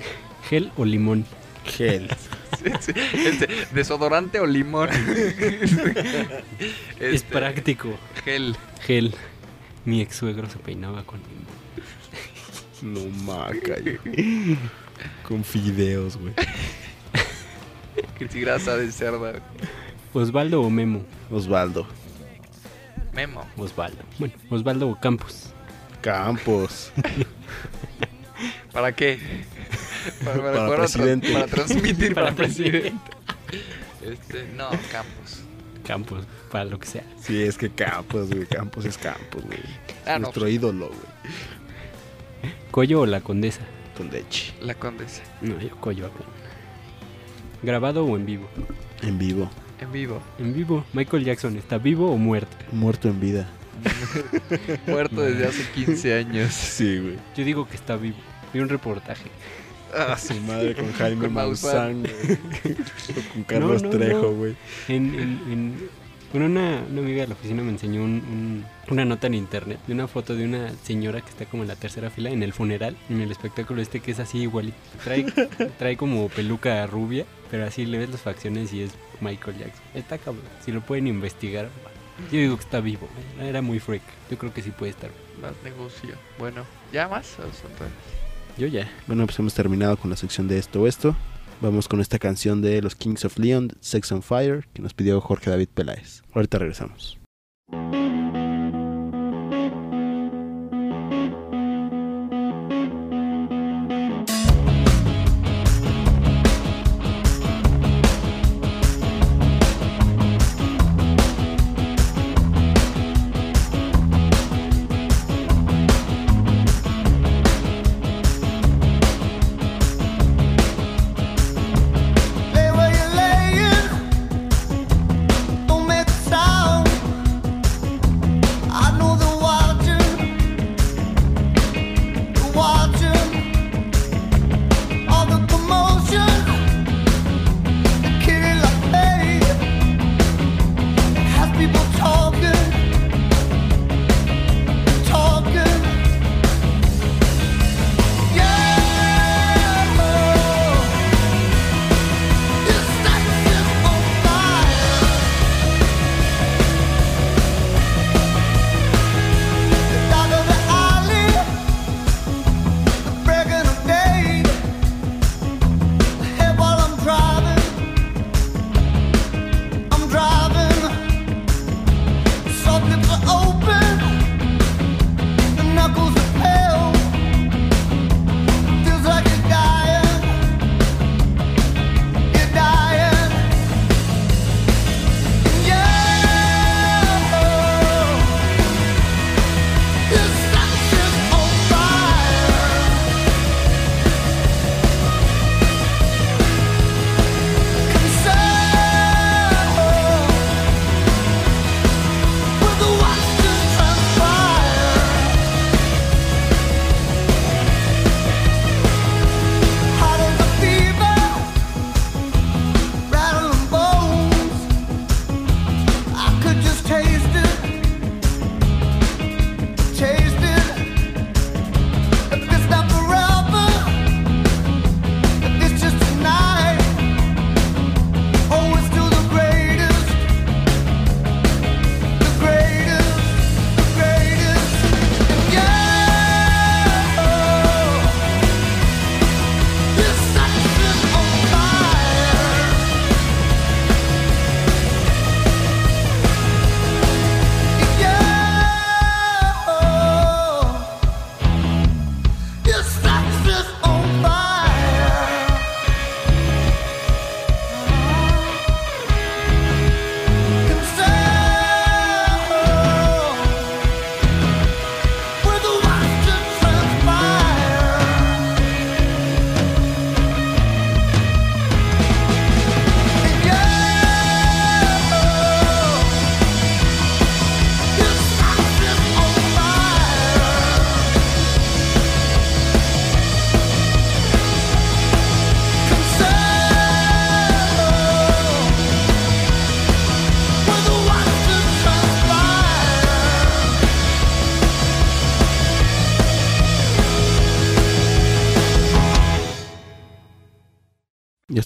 gel o limón. Gel. Sí, sí. Este, ¿Desodorante o limón? Es Este, práctico. Gel. Gel. Mi ex suegro se peinaba con limón. No maca. Con fideos, güey. Que si grasa de cerda. Osvaldo o Memo. Osvaldo. Memo. Osvaldo. Bueno, Osvaldo o Campos. Campos. ¿Para qué? Para, presidente. para transmitir para, Para presidente. Este, no, Campos. Campos, para lo que sea. Sí, es que Campos, güey. Campos es Campos, güey. Ah, no, Nuestro ídolo, güey. Coyo o la condesa. Con leche. La condesa. No, yo Coyo acá. Grabado o en vivo. En vivo. En vivo. En vivo. Michael Jackson, ¿está vivo o muerto? Muerto en vida. Muerto desde hace 15 años. Sí, güey. Yo digo que está vivo. Vi un reportaje. Ah, su madre con Jaime Con Maussan. Maussan, güey. O con Carlos No, no, Trejo, no. güey. En, en, en- bueno, una, una amiga de la oficina me enseñó un- un- una nota en internet de una foto de una señora que está como en la tercera fila en el funeral, en el espectáculo este que es así igualito. Trae, trae como peluca rubia, pero así le ves las facciones y es Michael Jackson. Está cabrón. Si lo pueden investigar, yo digo que está vivo. ¿eh? Era muy freak. Yo creo que sí puede estar. Más negocio. Bueno, ¿ya más? Yo ya. Bueno, pues hemos terminado con la sección de esto o esto. Vamos con esta canción de los Kings of Leon, Sex on Fire, que nos pidió Jorge David Peláez. Ahorita regresamos.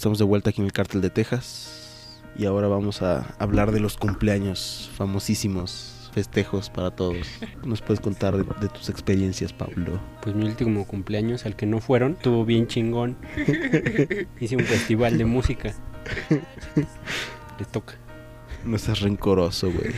Estamos de vuelta aquí en el Cártel de Texas. Y ahora vamos a hablar de los cumpleaños famosísimos, festejos para todos. ¿Nos puedes contar de, de tus experiencias, Pablo? Pues mi último cumpleaños, al que no fueron, estuvo bien chingón. Hice un festival de música. Le toca. No seas rencoroso, güey.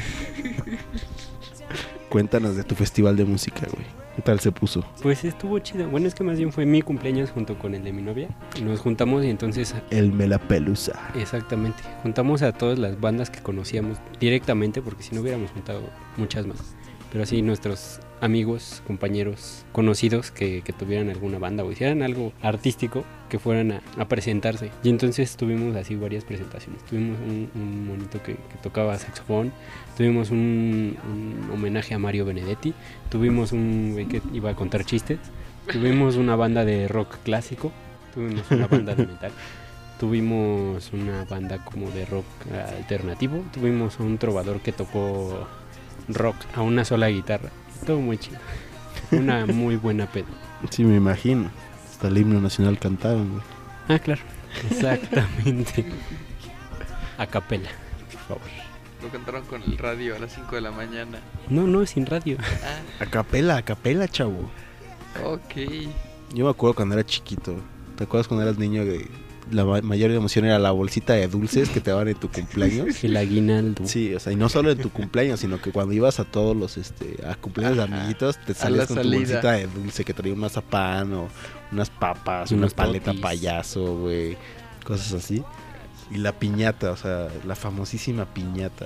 Cuéntanos de tu festival de música, güey. ¿Qué tal se puso? Pues estuvo chido. Bueno, es que más bien fue mi cumpleaños junto con el de mi novia. Nos juntamos y entonces El Melapelusa. Exactamente. Juntamos a todas las bandas que conocíamos directamente, porque si no hubiéramos juntado muchas más. Pero así nuestros amigos, compañeros, conocidos que, que tuvieran alguna banda o hicieran algo artístico, que fueran a, a presentarse. Y entonces tuvimos así varias presentaciones. Tuvimos un, un monito que, que tocaba saxofón, tuvimos un, un homenaje a Mario Benedetti, tuvimos un que iba a contar chistes, tuvimos una banda de rock clásico, tuvimos una banda de metal. Tuvimos una banda como de rock alternativo. Tuvimos un trovador que tocó rock a una sola guitarra. Todo muy chido. Una muy buena pedo. Sí, me imagino. Hasta el himno nacional cantaron, güey. Ah, claro. Exactamente. A capela, por favor. Lo cantaron con el radio a las 5 de la mañana. No, no, sin radio. Ah, A capela, a capela, chavo. ok. Yo me acuerdo cuando era chiquito. ¿Te acuerdas cuando eras niño que la ma- mayor emoción era la bolsita de dulces que te daban en tu cumpleaños? El aguinaldo. Sí, o sea, y no solo en tu cumpleaños, sino que cuando ibas a todos los, este, a cumpleaños de amiguitos, te salías con tu salida. bolsita de dulce que traía un mazapán o unas papas, Y una paleta totis. payaso, güey, cosas así. Y la piñata, o sea, la famosísima piñata.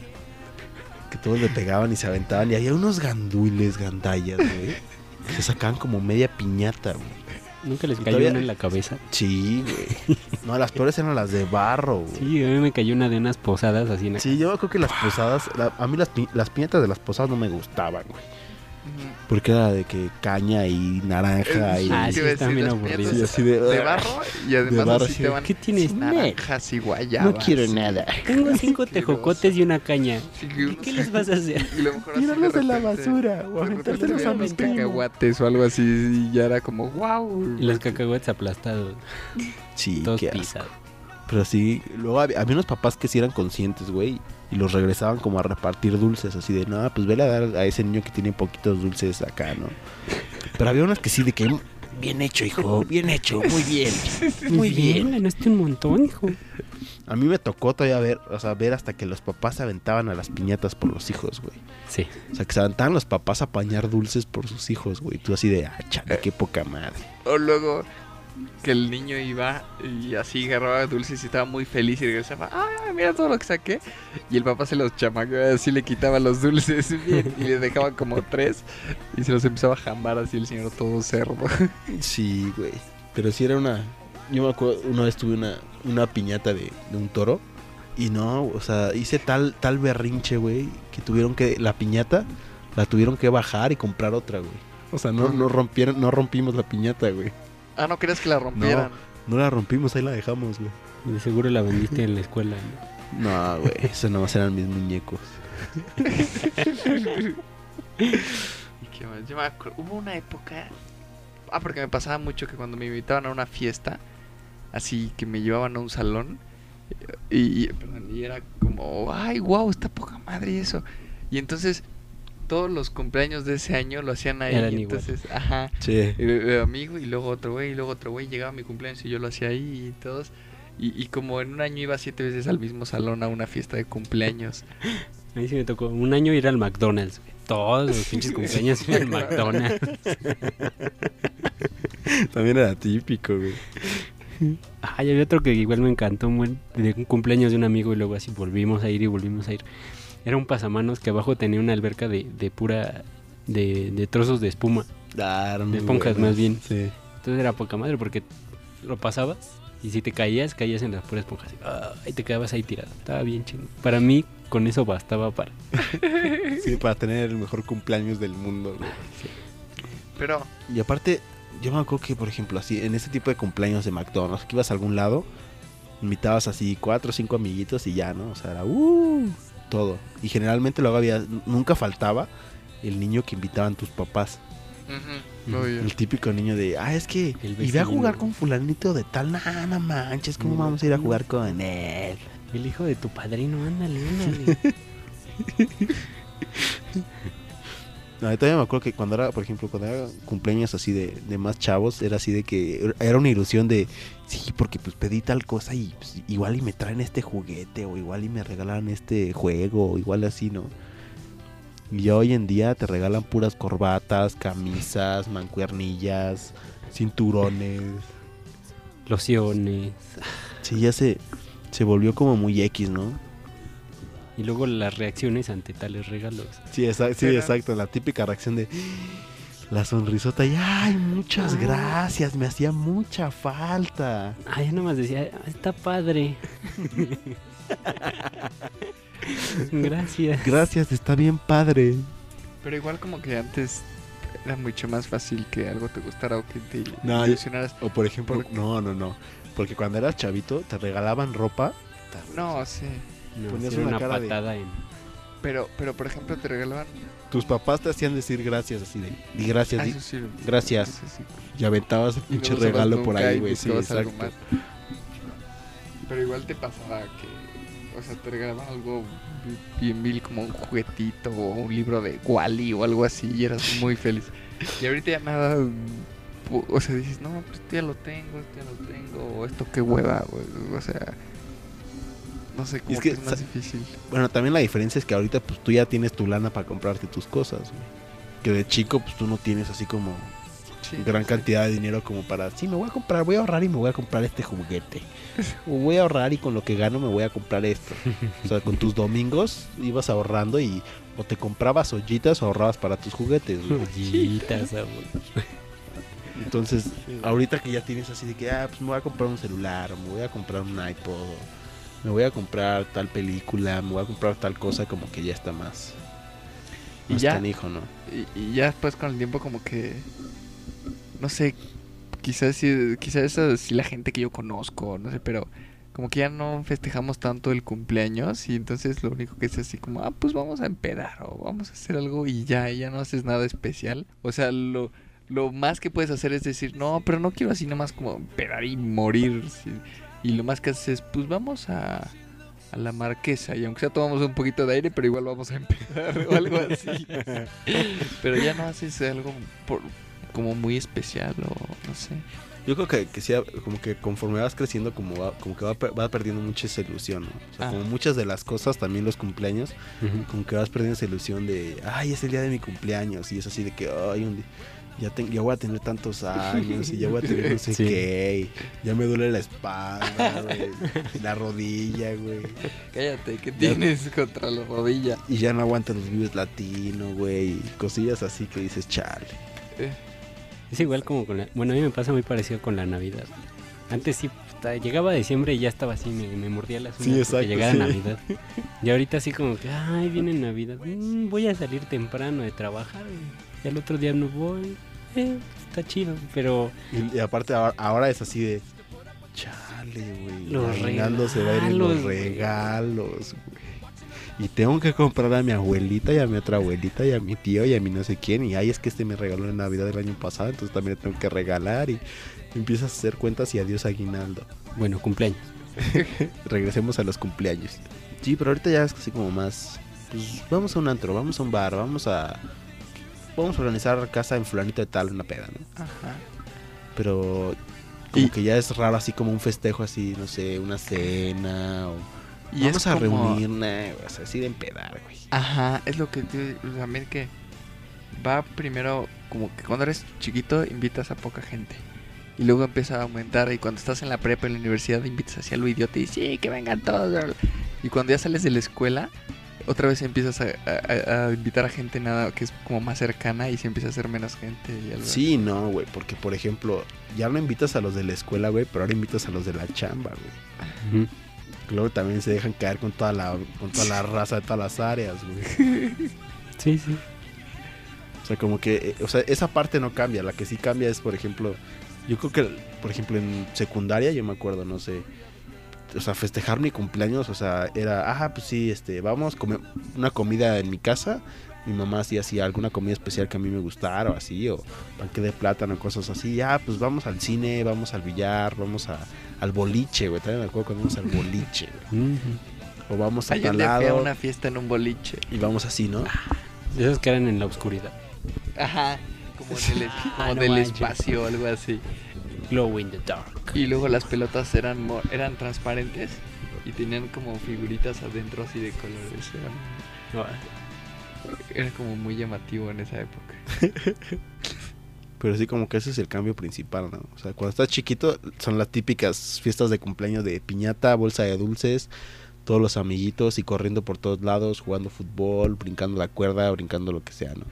Que todos le pegaban y se aventaban. Y había unos gandules, gandallas, güey. que Se sacaban como media piñata, güey. Nunca les cayó una en la cabeza. Sí, güey. No, las peores eran las de barro, güey. Sí, a mí me cayó una de unas posadas así en la Sí, yo creo que las posadas, la- a mí las, pi- las piñatas de las posadas no me gustaban, güey. Porque era de que caña y naranja y... Ah, te sí, iba a están decir, bien las aburridas. piñatas Sí, así de- de barro y además barro, así sí. te van ¿Qué tienes? naranjas y guayabas. no quiero nada. Tengo cinco tejocotes y una caña. Sí, ¿Y qué les vas a hacer? Y así Tírarlos de en la basura o de aventárselos a mis primos. cacahuates o algo así y ya era como wow. Y los cacahuetes aplastados, Sí, todos qué asco. pisados. Pero sí, luego había, había unos papás que sí eran conscientes, güey. Y los regresaban como a repartir dulces, así de, no, pues vele a dar a ese niño que tiene poquitos dulces acá, ¿no? Pero había unas que sí, de que, bien hecho, hijo, bien hecho, muy bien, muy bien. Ganaste un montón, hijo. A mí me tocó todavía ver, o sea, ver hasta que los papás se aventaban a las piñatas por los hijos, güey. Sí. O sea, que se aventaban los papás a apañar dulces por sus hijos, güey. Tú así de, ah, chale, qué poca madre. O luego que el niño iba y así agarraba dulces y estaba muy feliz y regresaba, ah, mira todo lo que saqué. Y el papá se los chamaqueaba así, le quitaba los dulces bien, y le dejaba como tres y se los empezaba a jambar así el señor todo cerdo. Sí, güey. Pero sí era una. Yo me acuerdo, una vez tuve una, una piñata de, de un toro. Y no, o sea, hice tal, tal berrinche, güey, que tuvieron que. La piñata la tuvieron que bajar y comprar otra, güey. O sea, no, no rompieron, no rompimos la piñata, güey. Ah, no querías que la rompieran. No la rompimos, ahí la dejamos, güey. De seguro la vendiste en la escuela. ¿no? No, güey, esos nomás eran mis muñecos. ¿Y qué más? Yo me acuerdo, hubo una época. Ah, porque me pasaba mucho que cuando me invitaban a una fiesta, así que me llevaban a un salón, y, y- perdón, y era como, ay, wow, está poca madre y eso. Y entonces, todos los cumpleaños de ese año lo hacían ahí. Eran y igual. entonces, ajá. Sí. eh, amigo y luego otro güey y luego otro güey llegaba mi cumpleaños y yo lo hacía ahí y todos y, y como en un año iba siete veces al mismo salón a una fiesta de cumpleaños A mí sí me tocó un año ir al McDonald's. güey. Todos los pinches cumpleaños ir al McDonald's. También era típico, güey. Ah, y había otro que igual me encantó, de un cumpleaños de un amigo y luego así volvimos a ir y volvimos a ir. Era un pasamanos que abajo tenía una alberca de, de pura, de, de trozos de espuma. De esponjas, más bien. Sí. Entonces era poca madre porque lo pasabas y si te caías, caías en las puras esponjas. Y te quedabas ahí tirado. Estaba bien chido. Para mí, con eso bastaba para. Sí, para tener el mejor cumpleaños del mundo, güey. pero Y aparte, yo me acuerdo que, por ejemplo, así, en este tipo de cumpleaños de McDonald's, que ibas a algún lado, invitabas así cuatro o cinco amiguitos y ya, ¿no? O sea, era uh, todo. Y generalmente luego había, nunca faltaba el niño que invitaban tus papás. El típico niño de, ah, es que El iré a jugar con fulanito de tal, no manches, ¿cómo vamos a ir a jugar con él? El hijo de tu padrino, ándale, ándale. No, yo todavía me acuerdo que cuando era, por ejemplo, cuando era cumpleaños así de, de más chavos, era así de que era una ilusión de, sí, porque pues pedí tal cosa y pues, igual y me traen este juguete o igual y me regalan este juego o igual así, ¿no? Y ya hoy en día te regalan puras corbatas, camisas, mancuernillas, cinturones. Lociones. Sí, ya se, se volvió como muy X, ¿no? Y luego las reacciones ante tales regalos. Sí, exacto, sí, exacto. La típica reacción de la sonrisota y ay, muchas Ah. gracias, me hacía mucha falta. Ah, ya nomás decía, "Ah, está padre. Gracias. Gracias, está bien padre. Pero igual como que antes era mucho más fácil que algo te gustara o que te No, yo- ilusionaras. O por ejemplo, no, no, no. Porque cuando eras chavito te regalaban ropa. No, sí. No, Ponías una una cara de- patada en... Pero, pero por ejemplo te regalaban... Tus papás te hacían decir gracias así de, di gracias, Ah, di- eso sí. gracias. Sí. y aventabas el no pinche regalo por ahí, güey. Sí, exacto. Pero igual te pasaba que, o sea, te regalaban algo bien vil como un juguetito o un libro de Wally o algo así y eras muy feliz. Y ahorita ya nada, o sea, dices, no, pues esto ya lo tengo, esto ya lo tengo, o esto qué hueva, güey", o sea, no sé, como Es que, que es más difícil. Bueno, también la diferencia es que ahorita pues tú ya tienes tu lana para comprarte tus cosas, güey. Que de chico pues tú no tienes así como Sí, gran sí. cantidad de dinero como para, sí, me voy a comprar, voy a ahorrar y me voy a comprar este juguete. O voy a ahorrar y con lo que gano me voy a comprar esto. O sea, con tus domingos ibas ahorrando y o te comprabas ollitas o ahorrabas para tus juguetes. güey. Ollitas, amor. Entonces, ahorita que ya tienes así de que, ah, pues me voy a comprar un celular, o me voy a comprar un iPod, o me voy a comprar tal película, me voy a comprar tal cosa, como que ya está más. Y ya- canijo, ¿no? Y, y ya después con el tiempo como que no sé quizás si quizás eso sí la gente que yo conozco no sé pero como que ya no festejamos tanto el cumpleaños y entonces lo único que es así como ah pues vamos a empedar o vamos a hacer algo y ya y ya no haces nada especial o sea lo lo más que puedes hacer es decir no pero no quiero así nomás como empedar y morir sí". Y lo más que haces es pues vamos a a la marquesa y aunque sea tomamos un poquito de aire pero igual vamos a empezar o algo así pero ya no haces algo por- como muy especial o no sé. Yo creo que, que sí, como que conforme vas creciendo, como va, como que va, va perdiendo mucha esa ilusión, ¿no? O sea, Ah. como muchas de las cosas, también los cumpleaños, como que vas perdiendo esa ilusión de, ay, es el día de mi cumpleaños, y es así de que, ay, un día, ya, ten- ya voy a tener tantos años, y ya voy a tener no sé Sí. qué, y ya me duele la espalda, güey, la rodilla, güey, Cállate, ¿qué Ya- tienes contra la rodilla? y ya no aguantan los vives latinos, güey, y cosillas así que dices, chale. Eh, Es igual como con la... Bueno, a mí me pasa muy parecido con la Navidad. Antes sí, puta, llegaba diciembre y ya estaba así, me, me mordía las Sí, uñas exacto, porque llegara sí. Navidad. Y ahorita así como que, ay, viene Navidad, mm, voy a salir temprano de trabajar. Y al otro día no voy. Eh, está chido, pero Y, y aparte ahora, ahora es así de, chale, güey, Los aguinaldo se va a ir en los regalos, güey. regalos, güey. Y tengo que comprar a mi abuelita y a mi otra abuelita y a mi tío y a mi no sé quién. Y ay, es que este me regaló en Navidad del año pasado, entonces también le tengo que regalar. Y empiezas a hacer cuentas y adiós aguinaldo. bueno, cumpleaños. Regresemos a los cumpleaños. Sí, pero ahorita ya es así como más. Pues vamos a un antro, vamos a un bar, vamos a. Vamos a organizar casa en fulanito de tal, una peda, ¿no? ajá. Pero como Y- que ya es raro así como un festejo así, no sé, una cena o Y vamos a como- reunirnos, o sea, así de empedar, güey. Ajá, es lo que también que va primero como que cuando eres chiquito invitas a poca gente. Y luego empieza a aumentar y cuando estás en la prepa en la universidad invitas hacia lo idiota y sí, que vengan todos. Y cuando ya sales de la escuela, otra vez empiezas a, a- a invitar a gente nada que es como más cercana y se empieza a hacer menos gente y algo así. Sí, no, güey, porque por ejemplo, ya no invitas a los de la escuela, güey, pero ahora invitas a los de la chamba, güey. Ujú. Luego también se dejan caer con toda la con toda la raza de todas las áreas, güey. Sí, sí. O sea, como que, eh, o sea, esa parte no cambia. La que sí cambia es, por ejemplo, yo creo que, por ejemplo, en secundaria, yo me acuerdo, no sé, o sea, festejar mi cumpleaños, o sea, era, ah, pues sí, este, vamos, come una comida en mi casa mi mamá hacía así alguna comida especial que a mí me gustara o así, o panque de plátano, cosas así, ya, pues vamos al cine, vamos al billar, vamos a, al boliche, güey, también me acuerdo cuando íbamos al boliche, güey. O vamos a Ay, un tal lado una fiesta en un boliche. y vamos así, ¿no? Esos que eran en la oscuridad. Ajá. Como en el, Ah, no del manches. espacio o algo así. Glow in the dark. Y luego las pelotas eran mo- eran transparentes y tenían como figuritas adentro así de colores. Era, era como muy llamativo en esa época. Pero sí, como que ese es el cambio principal, ¿no? O sea, cuando estás chiquito, son las típicas fiestas de cumpleaños de piñata, bolsa de dulces, todos los amiguitos y corriendo por todos lados, jugando fútbol, brincando la cuerda, brincando lo que sea, ¿no?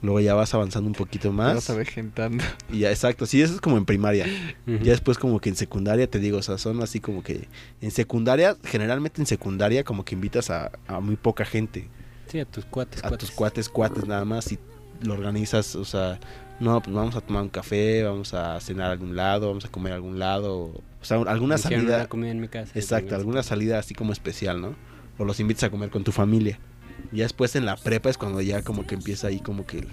Luego ya vas avanzando un poquito Más más. avejentando. Y ya, exacto, sí, eso es como en primaria. Ya después como que en secundaria, te digo, o sea, son así como que... En secundaria, generalmente en secundaria, como que invitas a, a muy poca gente. Sí, a tus cuates, a tus cuates, cuates nada más y lo organizas, o sea, no, pues vamos a tomar un café, vamos a cenar a algún lado, vamos a comer a algún lado, o, o sea, alguna salida, una comida en mi casa. exacto, alguna salida así como especial, ¿no? O los invitas a comer con tu familia. Ya después en la prepa es cuando ya como que empieza ahí como que el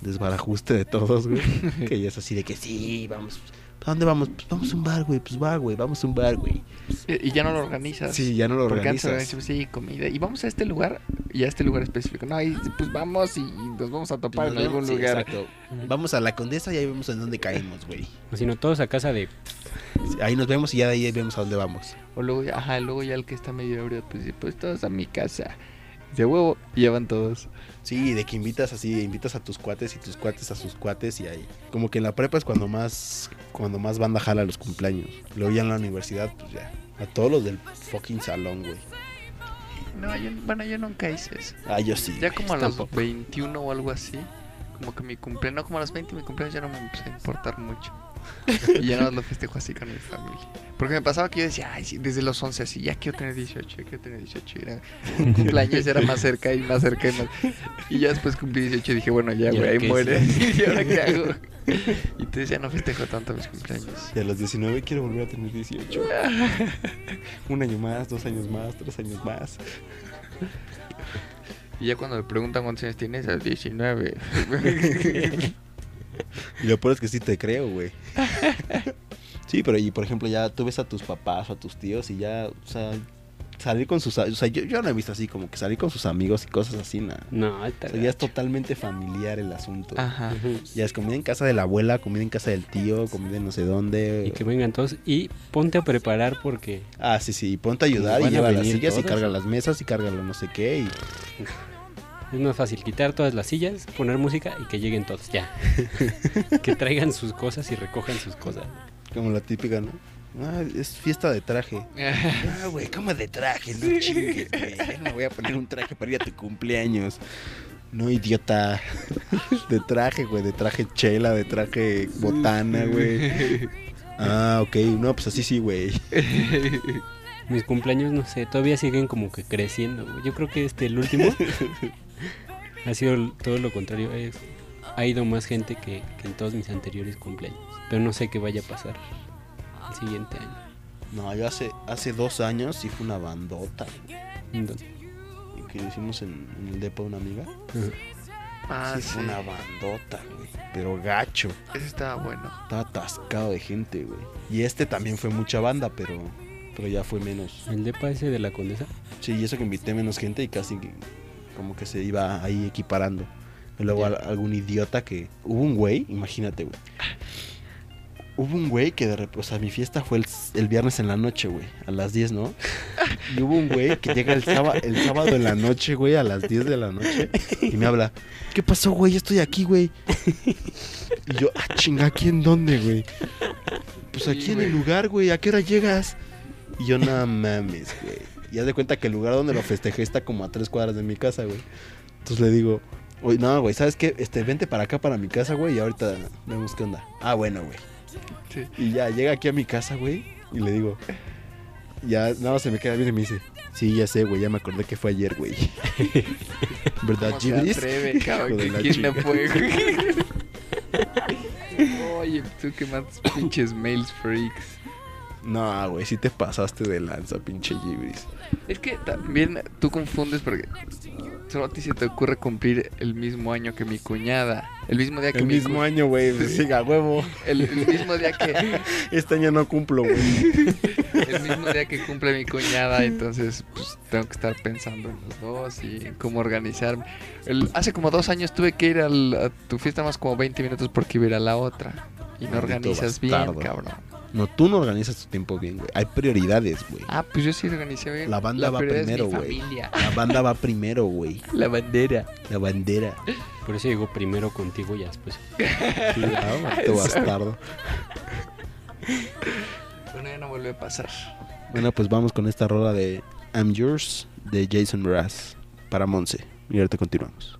desbarajuste de todos, güey. que ya es así de que sí, vamos, ¿a dónde vamos? Pues vamos a un bar, güey, pues va, güey, vamos a un bar, güey. Y y ya no lo organizas. Sí, ya no lo antes organizas. sí, comida. Y vamos a este lugar y a este lugar específico. No, ahí pues vamos y nos vamos a topar en algún sí, lugar. exacto. Vamos a la condesa y ahí vemos en dónde caemos, güey. O si no, todos a casa de... Ahí nos vemos y ya de ahí vemos a dónde vamos. O luego, ya- ajá, luego ya el que está medio ebrio, pues dice, pues todos a mi casa. De huevo, y ya van todos. Sí, de que invitas así, invitas a tus cuates y tus cuates a sus cuates y ahí. Como que en la prepa es cuando más, cuando más banda jala los cumpleaños. Luego ya en la universidad, pues ya. A todos los del fucking salón, güey. No, yo, bueno, yo nunca hice eso. Ah, yo sí. Ya como a los Tampoco. 21 o algo así, como que mi cumpleaños, no como a los 20 mi cumpleaños ya no me empezó a importar mucho. y ya no lo festejo así con mi familia. Porque me pasaba que yo decía, ay, sí, desde los 11 así, ya quiero tener 18, ya quiero tener 18. Y era, un cumpleaños era más cerca y más cerca y más. Y ya después cumplí 18 y dije, bueno, ya, ¿Y güey, ahí muere. ¿Y ahora qué hago? Y entonces ya no festejo tanto mis cumpleaños. Y a los 19 quiero volver a tener 18. Un año más, dos años más, tres años más. Y ya cuando me preguntan cuántos años tienes, a los 19. Y lo peor es que sí te creo, güey. Sí, pero y por ejemplo ya tú ves a tus papás o a tus tíos y ya, o sea, salir con sus... O sea, yo, yo no he visto así como que salir con sus amigos y cosas así, nada. No, está O sea, ya es totalmente familiar el asunto. Ajá. Ya es comida en casa de la abuela, comida en casa del tío, comida en no sé dónde. Y que vengan todos y ponte a preparar porque Ah, sí, sí, ponte a ayudar y lleva las sillas y carga las mesas y carga lo no sé qué. Y... es más fácil quitar todas las sillas, poner música y que lleguen todos ya. que traigan sus cosas y recojan sus cosas. Como la típica, ¿no? Ah, es fiesta de traje. Ah, güey, ¿cómo de traje? No chingues, güey. Ya no voy a poner un traje para ir a tu cumpleaños. No, idiota. De traje, güey, de traje chela, de traje botana, güey. Ah, ok. No, pues así sí, güey. Mis cumpleaños, no sé, todavía siguen como que creciendo. Yo creo que este, el último, ha sido todo lo contrario. es- ha ido más gente que, que en todos mis anteriores cumpleaños. Pero no sé qué vaya a pasar el siguiente año. No, yo hace, hace dos años sí fue una bandota. Entonces, Que hicimos en, en el depo de una amiga. ajá. Ah, sí, sí. fue una bandota, güey. Pero gacho. Eso estaba bueno. Estaba atascado de gente, güey. Y este también fue mucha banda, pero, pero ya fue menos. el depa ese de la condesa. Sí, y eso que invité menos gente y casi como que se iba ahí equiparando. Y luego algún idiota que... Hubo un güey, imagínate, güey. Hubo un güey que de repente... O sea, mi fiesta fue el, el viernes en la noche, güey. A las 10, ¿no? Y hubo un güey que llega el, sábado el sábado en la noche, güey, a las 10 de la noche. Y me habla, ¿qué pasó, güey? Estoy aquí, güey. Y yo, ah, chinga, ¿aquí en dónde, güey? Pues Sí, aquí en güey. el lugar, güey. ¿A qué hora llegas? Y yo, no mames, güey. Y haz de cuenta que el lugar donde lo festejé está como a tres cuadras de mi casa, güey. Entonces le digo, oye, no, güey, ¿sabes qué? Este, vente para acá, para mi casa, güey, y ahorita vemos qué onda. Ah, bueno, güey. Sí. Y ya llega aquí a mi casa, güey, y le digo, ya nada más se me queda bien y me dice, sí, ya sé, güey, ya me acordé que fue ayer, güey. ¿Verdad, ¿Cómo se Gibris? ¿Quién no fue, güey? Oye, tú que mandas pinches mails freaks. No, güey, sí te pasaste de lanza, pinche Gibris. Es que también tú confundes porque solo a ti se te ocurre cumplir el mismo año que mi cuñada. El mismo día que El mi mismo año, güey, siga huevo. El, el mismo día que Este año no cumplo, güey. el mismo día que cumple mi cuñada, entonces pues tengo que estar pensando en los dos y en cómo organizarme. El- hace como dos años tuve que ir al- a tu fiesta más como 20 minutos porque iba a ir a la otra. Y no Maldito organizas bien, bastardo. cabrón. No, tú no organizas tu tiempo bien, güey. Hay prioridades, güey. Ah, pues yo sí organicé bien. La banda va primero, güey. La banda va primero, güey. La bandera. La bandera. Por eso llegó primero contigo y ya después. Sí, ¿no? Maldito bastardo. Bueno, ya no vuelve a pasar. Bueno, pues vamos con esta rola de I'm Yours de Jason Mraz para Monse. Y ahorita continuamos.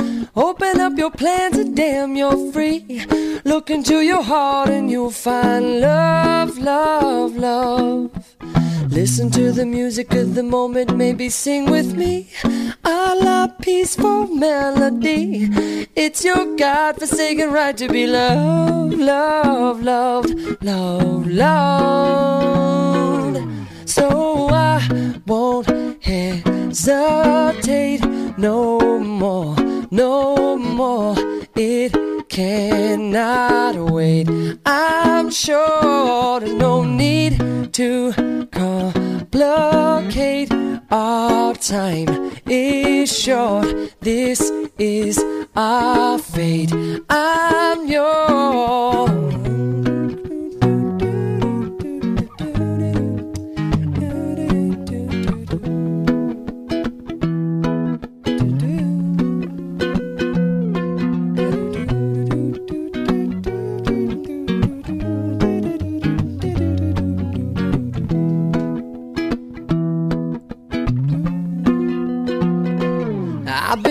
Open up your plans and damn, you're free. Look into your heart and you'll find love, love, love. Listen to the music of the moment, maybe sing with me. A la peaceful melody. It's your God forsaken right to be loved, loved, loved, loved, loved. So I won't hesitate no more, no more. It cannot wait. I'm sure there's no need to complicate. Our time is short. This is our fate. I'm yours.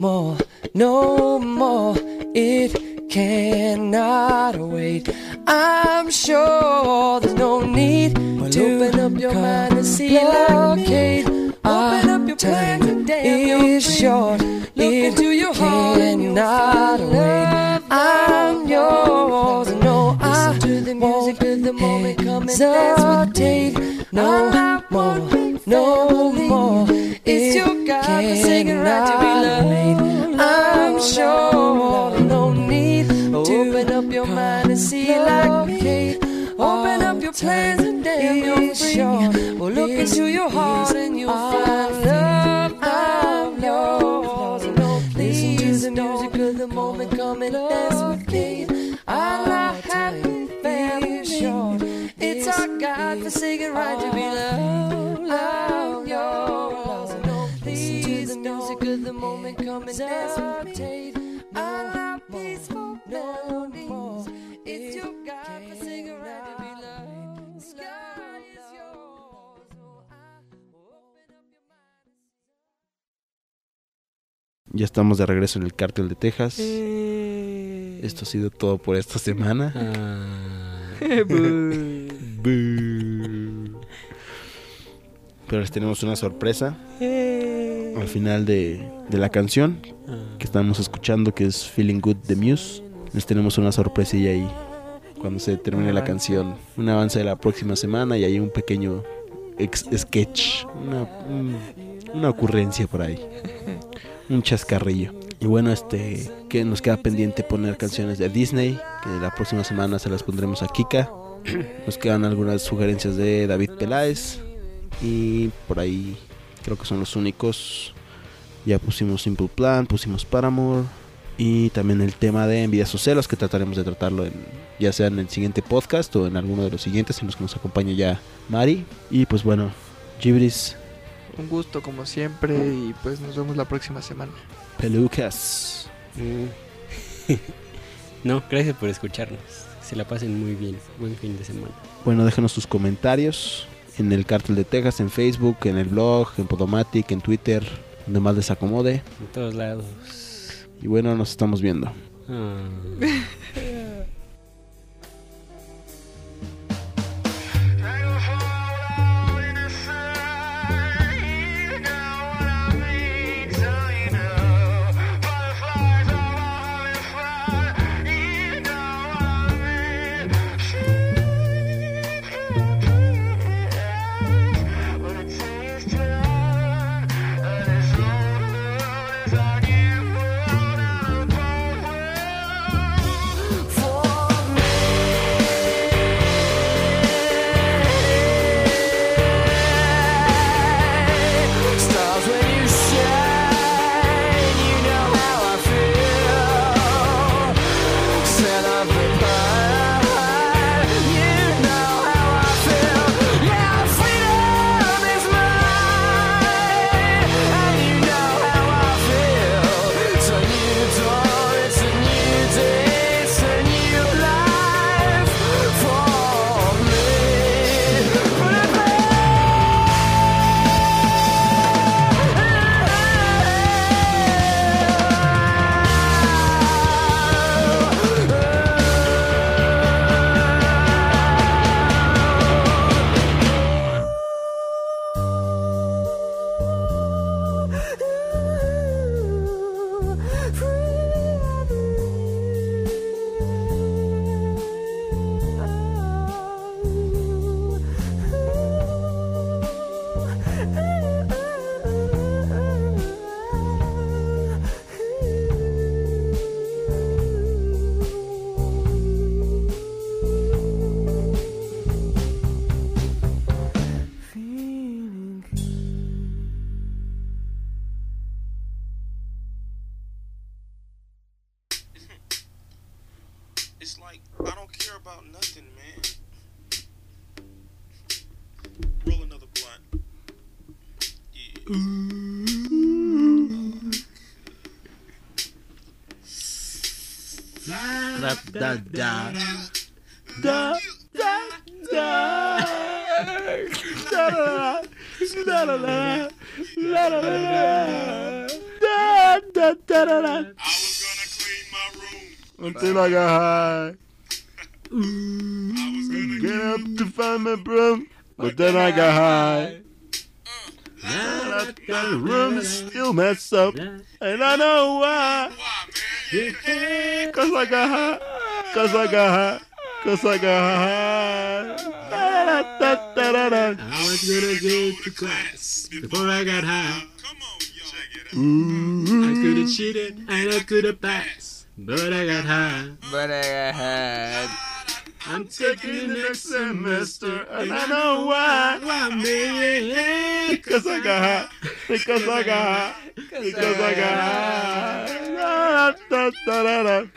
more, no more. It cannot wait. I'm sure there's no need to open up your mind and see like me. Open up your plans and damn is short. Look into your heart and you'll find love. I'm yours. and No, I to the music of the moment. Come and dance with me. No more, no more. It's your God-forsaken right into your heart and you'll find love. I'm yours. Listen to the music of the moment. Come and dance with me. I'm happy family. It's our God-forsaken right to be loved. I'm yours. Listen to the music of the moment. Come and dance with me. Ya estamos de regreso en el cártel de Texas. Esto ha sido todo por esta semana. Ah, Pero les tenemos una sorpresa al final de, de la canción ah. que estamos escuchando, que es Feeling Good de Muse. Les tenemos una sorpresilla ahí cuando se termine la canción. Un avance de la próxima semana y ahí un pequeño ex- sketch, una, un- una ocurrencia por ahí. Un chascarrillo. Y bueno, este, que nos queda pendiente poner canciones de Disney, que la próxima semana se las pondremos a Kika. Nos quedan algunas sugerencias de David Peláez. Y por ahí creo que son los únicos. Ya pusimos Simple Plan, pusimos Paramore. Y también el tema de envidias o celos, que trataremos de tratarlo en, ya sea en el siguiente podcast o en alguno de los siguientes, en los que nos acompañe ya Mari. Y pues bueno, Gibris, Un gusto como siempre y pues nos vemos la próxima semana. pelucas. Mm. No, gracias por escucharnos. Se la pasen muy bien. Buen fin de semana. Bueno, déjenos sus comentarios en el Cártel de Texas, en Facebook, en el blog, en Podomatic, en Twitter, donde más les acomode. En todos lados. Y bueno, nos estamos viendo. Ah. Until I got high. I was gonna Get up to find my broom, but then I got high. Now The room is still messed up, and I know why. why. Cause I got high, cause I got high, cause I got high. I was gonna go to class before I got high. Come on, y'all. Check it out. I could have cheated and I could have passed, but I got high. But I had I'm taking the next semester, and I know why. Why, man? Because I got high, because I got high, because I got high. I was gonna go to work.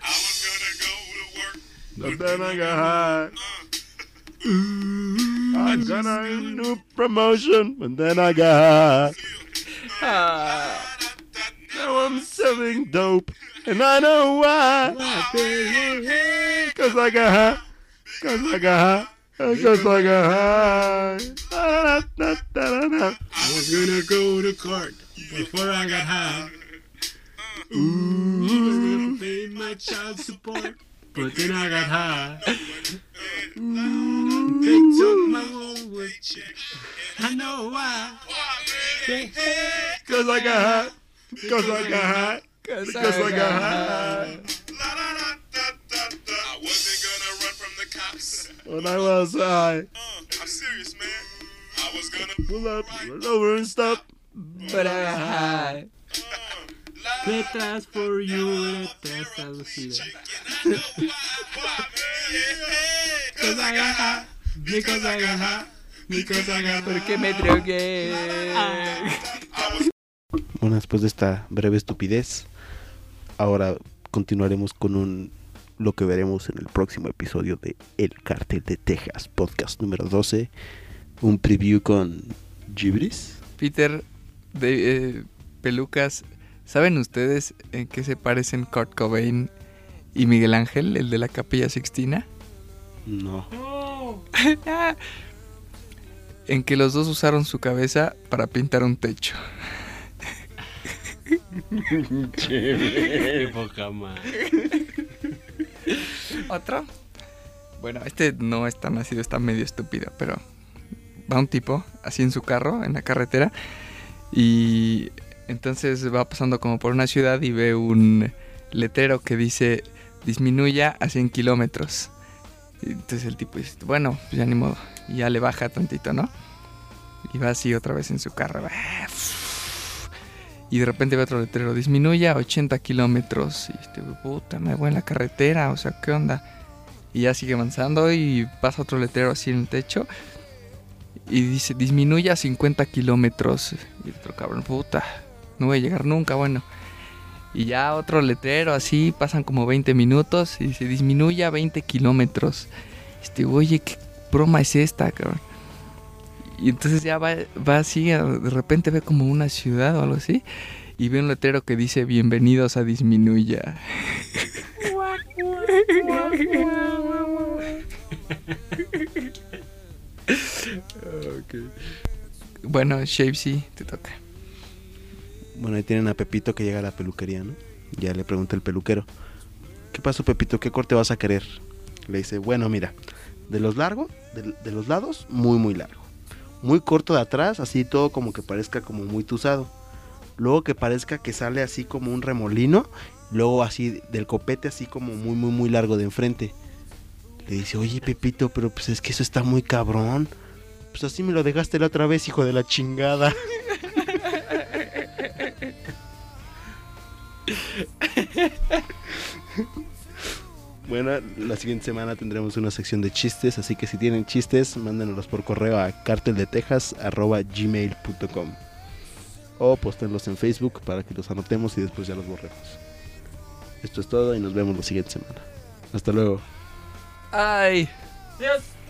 But then I got high. I got a new promotion, but then I got high. Ah. Now I'm selling dope, and I know why. Cause I got high, cause I got high, cause I got high. I was gonna go to court before I got high, Ooh, I was gonna pay my child support, but then I got high. Ooh, they took my with you. I know why. Cause I got high. Cause I got high. Cause I got high. I wasn't gonna run from the cops. When I was high. Uh, I'm serious, man. I was gonna Pull up, roll over and stop. But I got high. Letras for you, letras traducidas. Because I got high, because I got high, because I got high. Porque me drogué. Bueno, después de esta breve estupidez, ahora continuaremos con un lo que veremos en el próximo episodio de El Cártel de Texas, podcast número 12, un preview con Gibris. Peter de eh, Pelucas, ¿saben ustedes en qué se parecen Kurt Cobain y Miguel Ángel, el de la Capilla Sixtina? No. En que los dos usaron su cabeza para pintar un techo. Qué poca madre. ¿Otro? Bueno, este no es tan ácido, está medio estúpido, pero va un tipo así en su carro, en la carretera, y entonces va pasando como por una ciudad y ve un letrero que dice disminuya a 100 kilómetros. Y Entonces el tipo dice, bueno, pues ya ni modo, y ya le baja tantito, ¿no? Y va así otra vez en su carro. Y de repente ve otro letrero, disminuye a 80 kilómetros. Y este, puta, me voy en la carretera, o sea, ¿qué onda? Y ya sigue avanzando y pasa otro letrero así en el techo. Y dice, disminuye a 50 kilómetros. Y otro cabrón, puta, no voy a llegar nunca, bueno. Y ya otro letrero así, pasan como 20 minutos y se disminuye a 20 kilómetros. Este, oye, ¿qué broma es esta, cabrón? Y entonces ya va, va así, de repente ve como una ciudad o algo así. Y ve un letrero que dice, bienvenidos a Disminuya. Bueno, Shapesy, te toca. Bueno, ahí tienen a Pepito que llega a la peluquería, ¿no? Ya le pregunta el peluquero, ¿qué pasó Pepito? ¿Qué corte vas a querer? Le dice, bueno, mira, de los largos, de, de los lados, muy, muy largo. Muy corto de atrás, así todo como que parezca como muy tusado. Luego que parezca que sale así como un remolino. Luego así del copete así como muy, muy, muy largo de enfrente. Le dice, oye Pepito, pero pues es que eso está muy cabrón. Pues así me lo dejaste la otra vez, hijo de la chingada. Bueno, la siguiente semana tendremos una sección de chistes, así que si tienen chistes, mándenlos por correo a carteldetejas.gmail.com o postenlos en Facebook para que los anotemos y después ya los borremos. Esto es todo y nos vemos la siguiente semana. Hasta luego. ¡Ay! for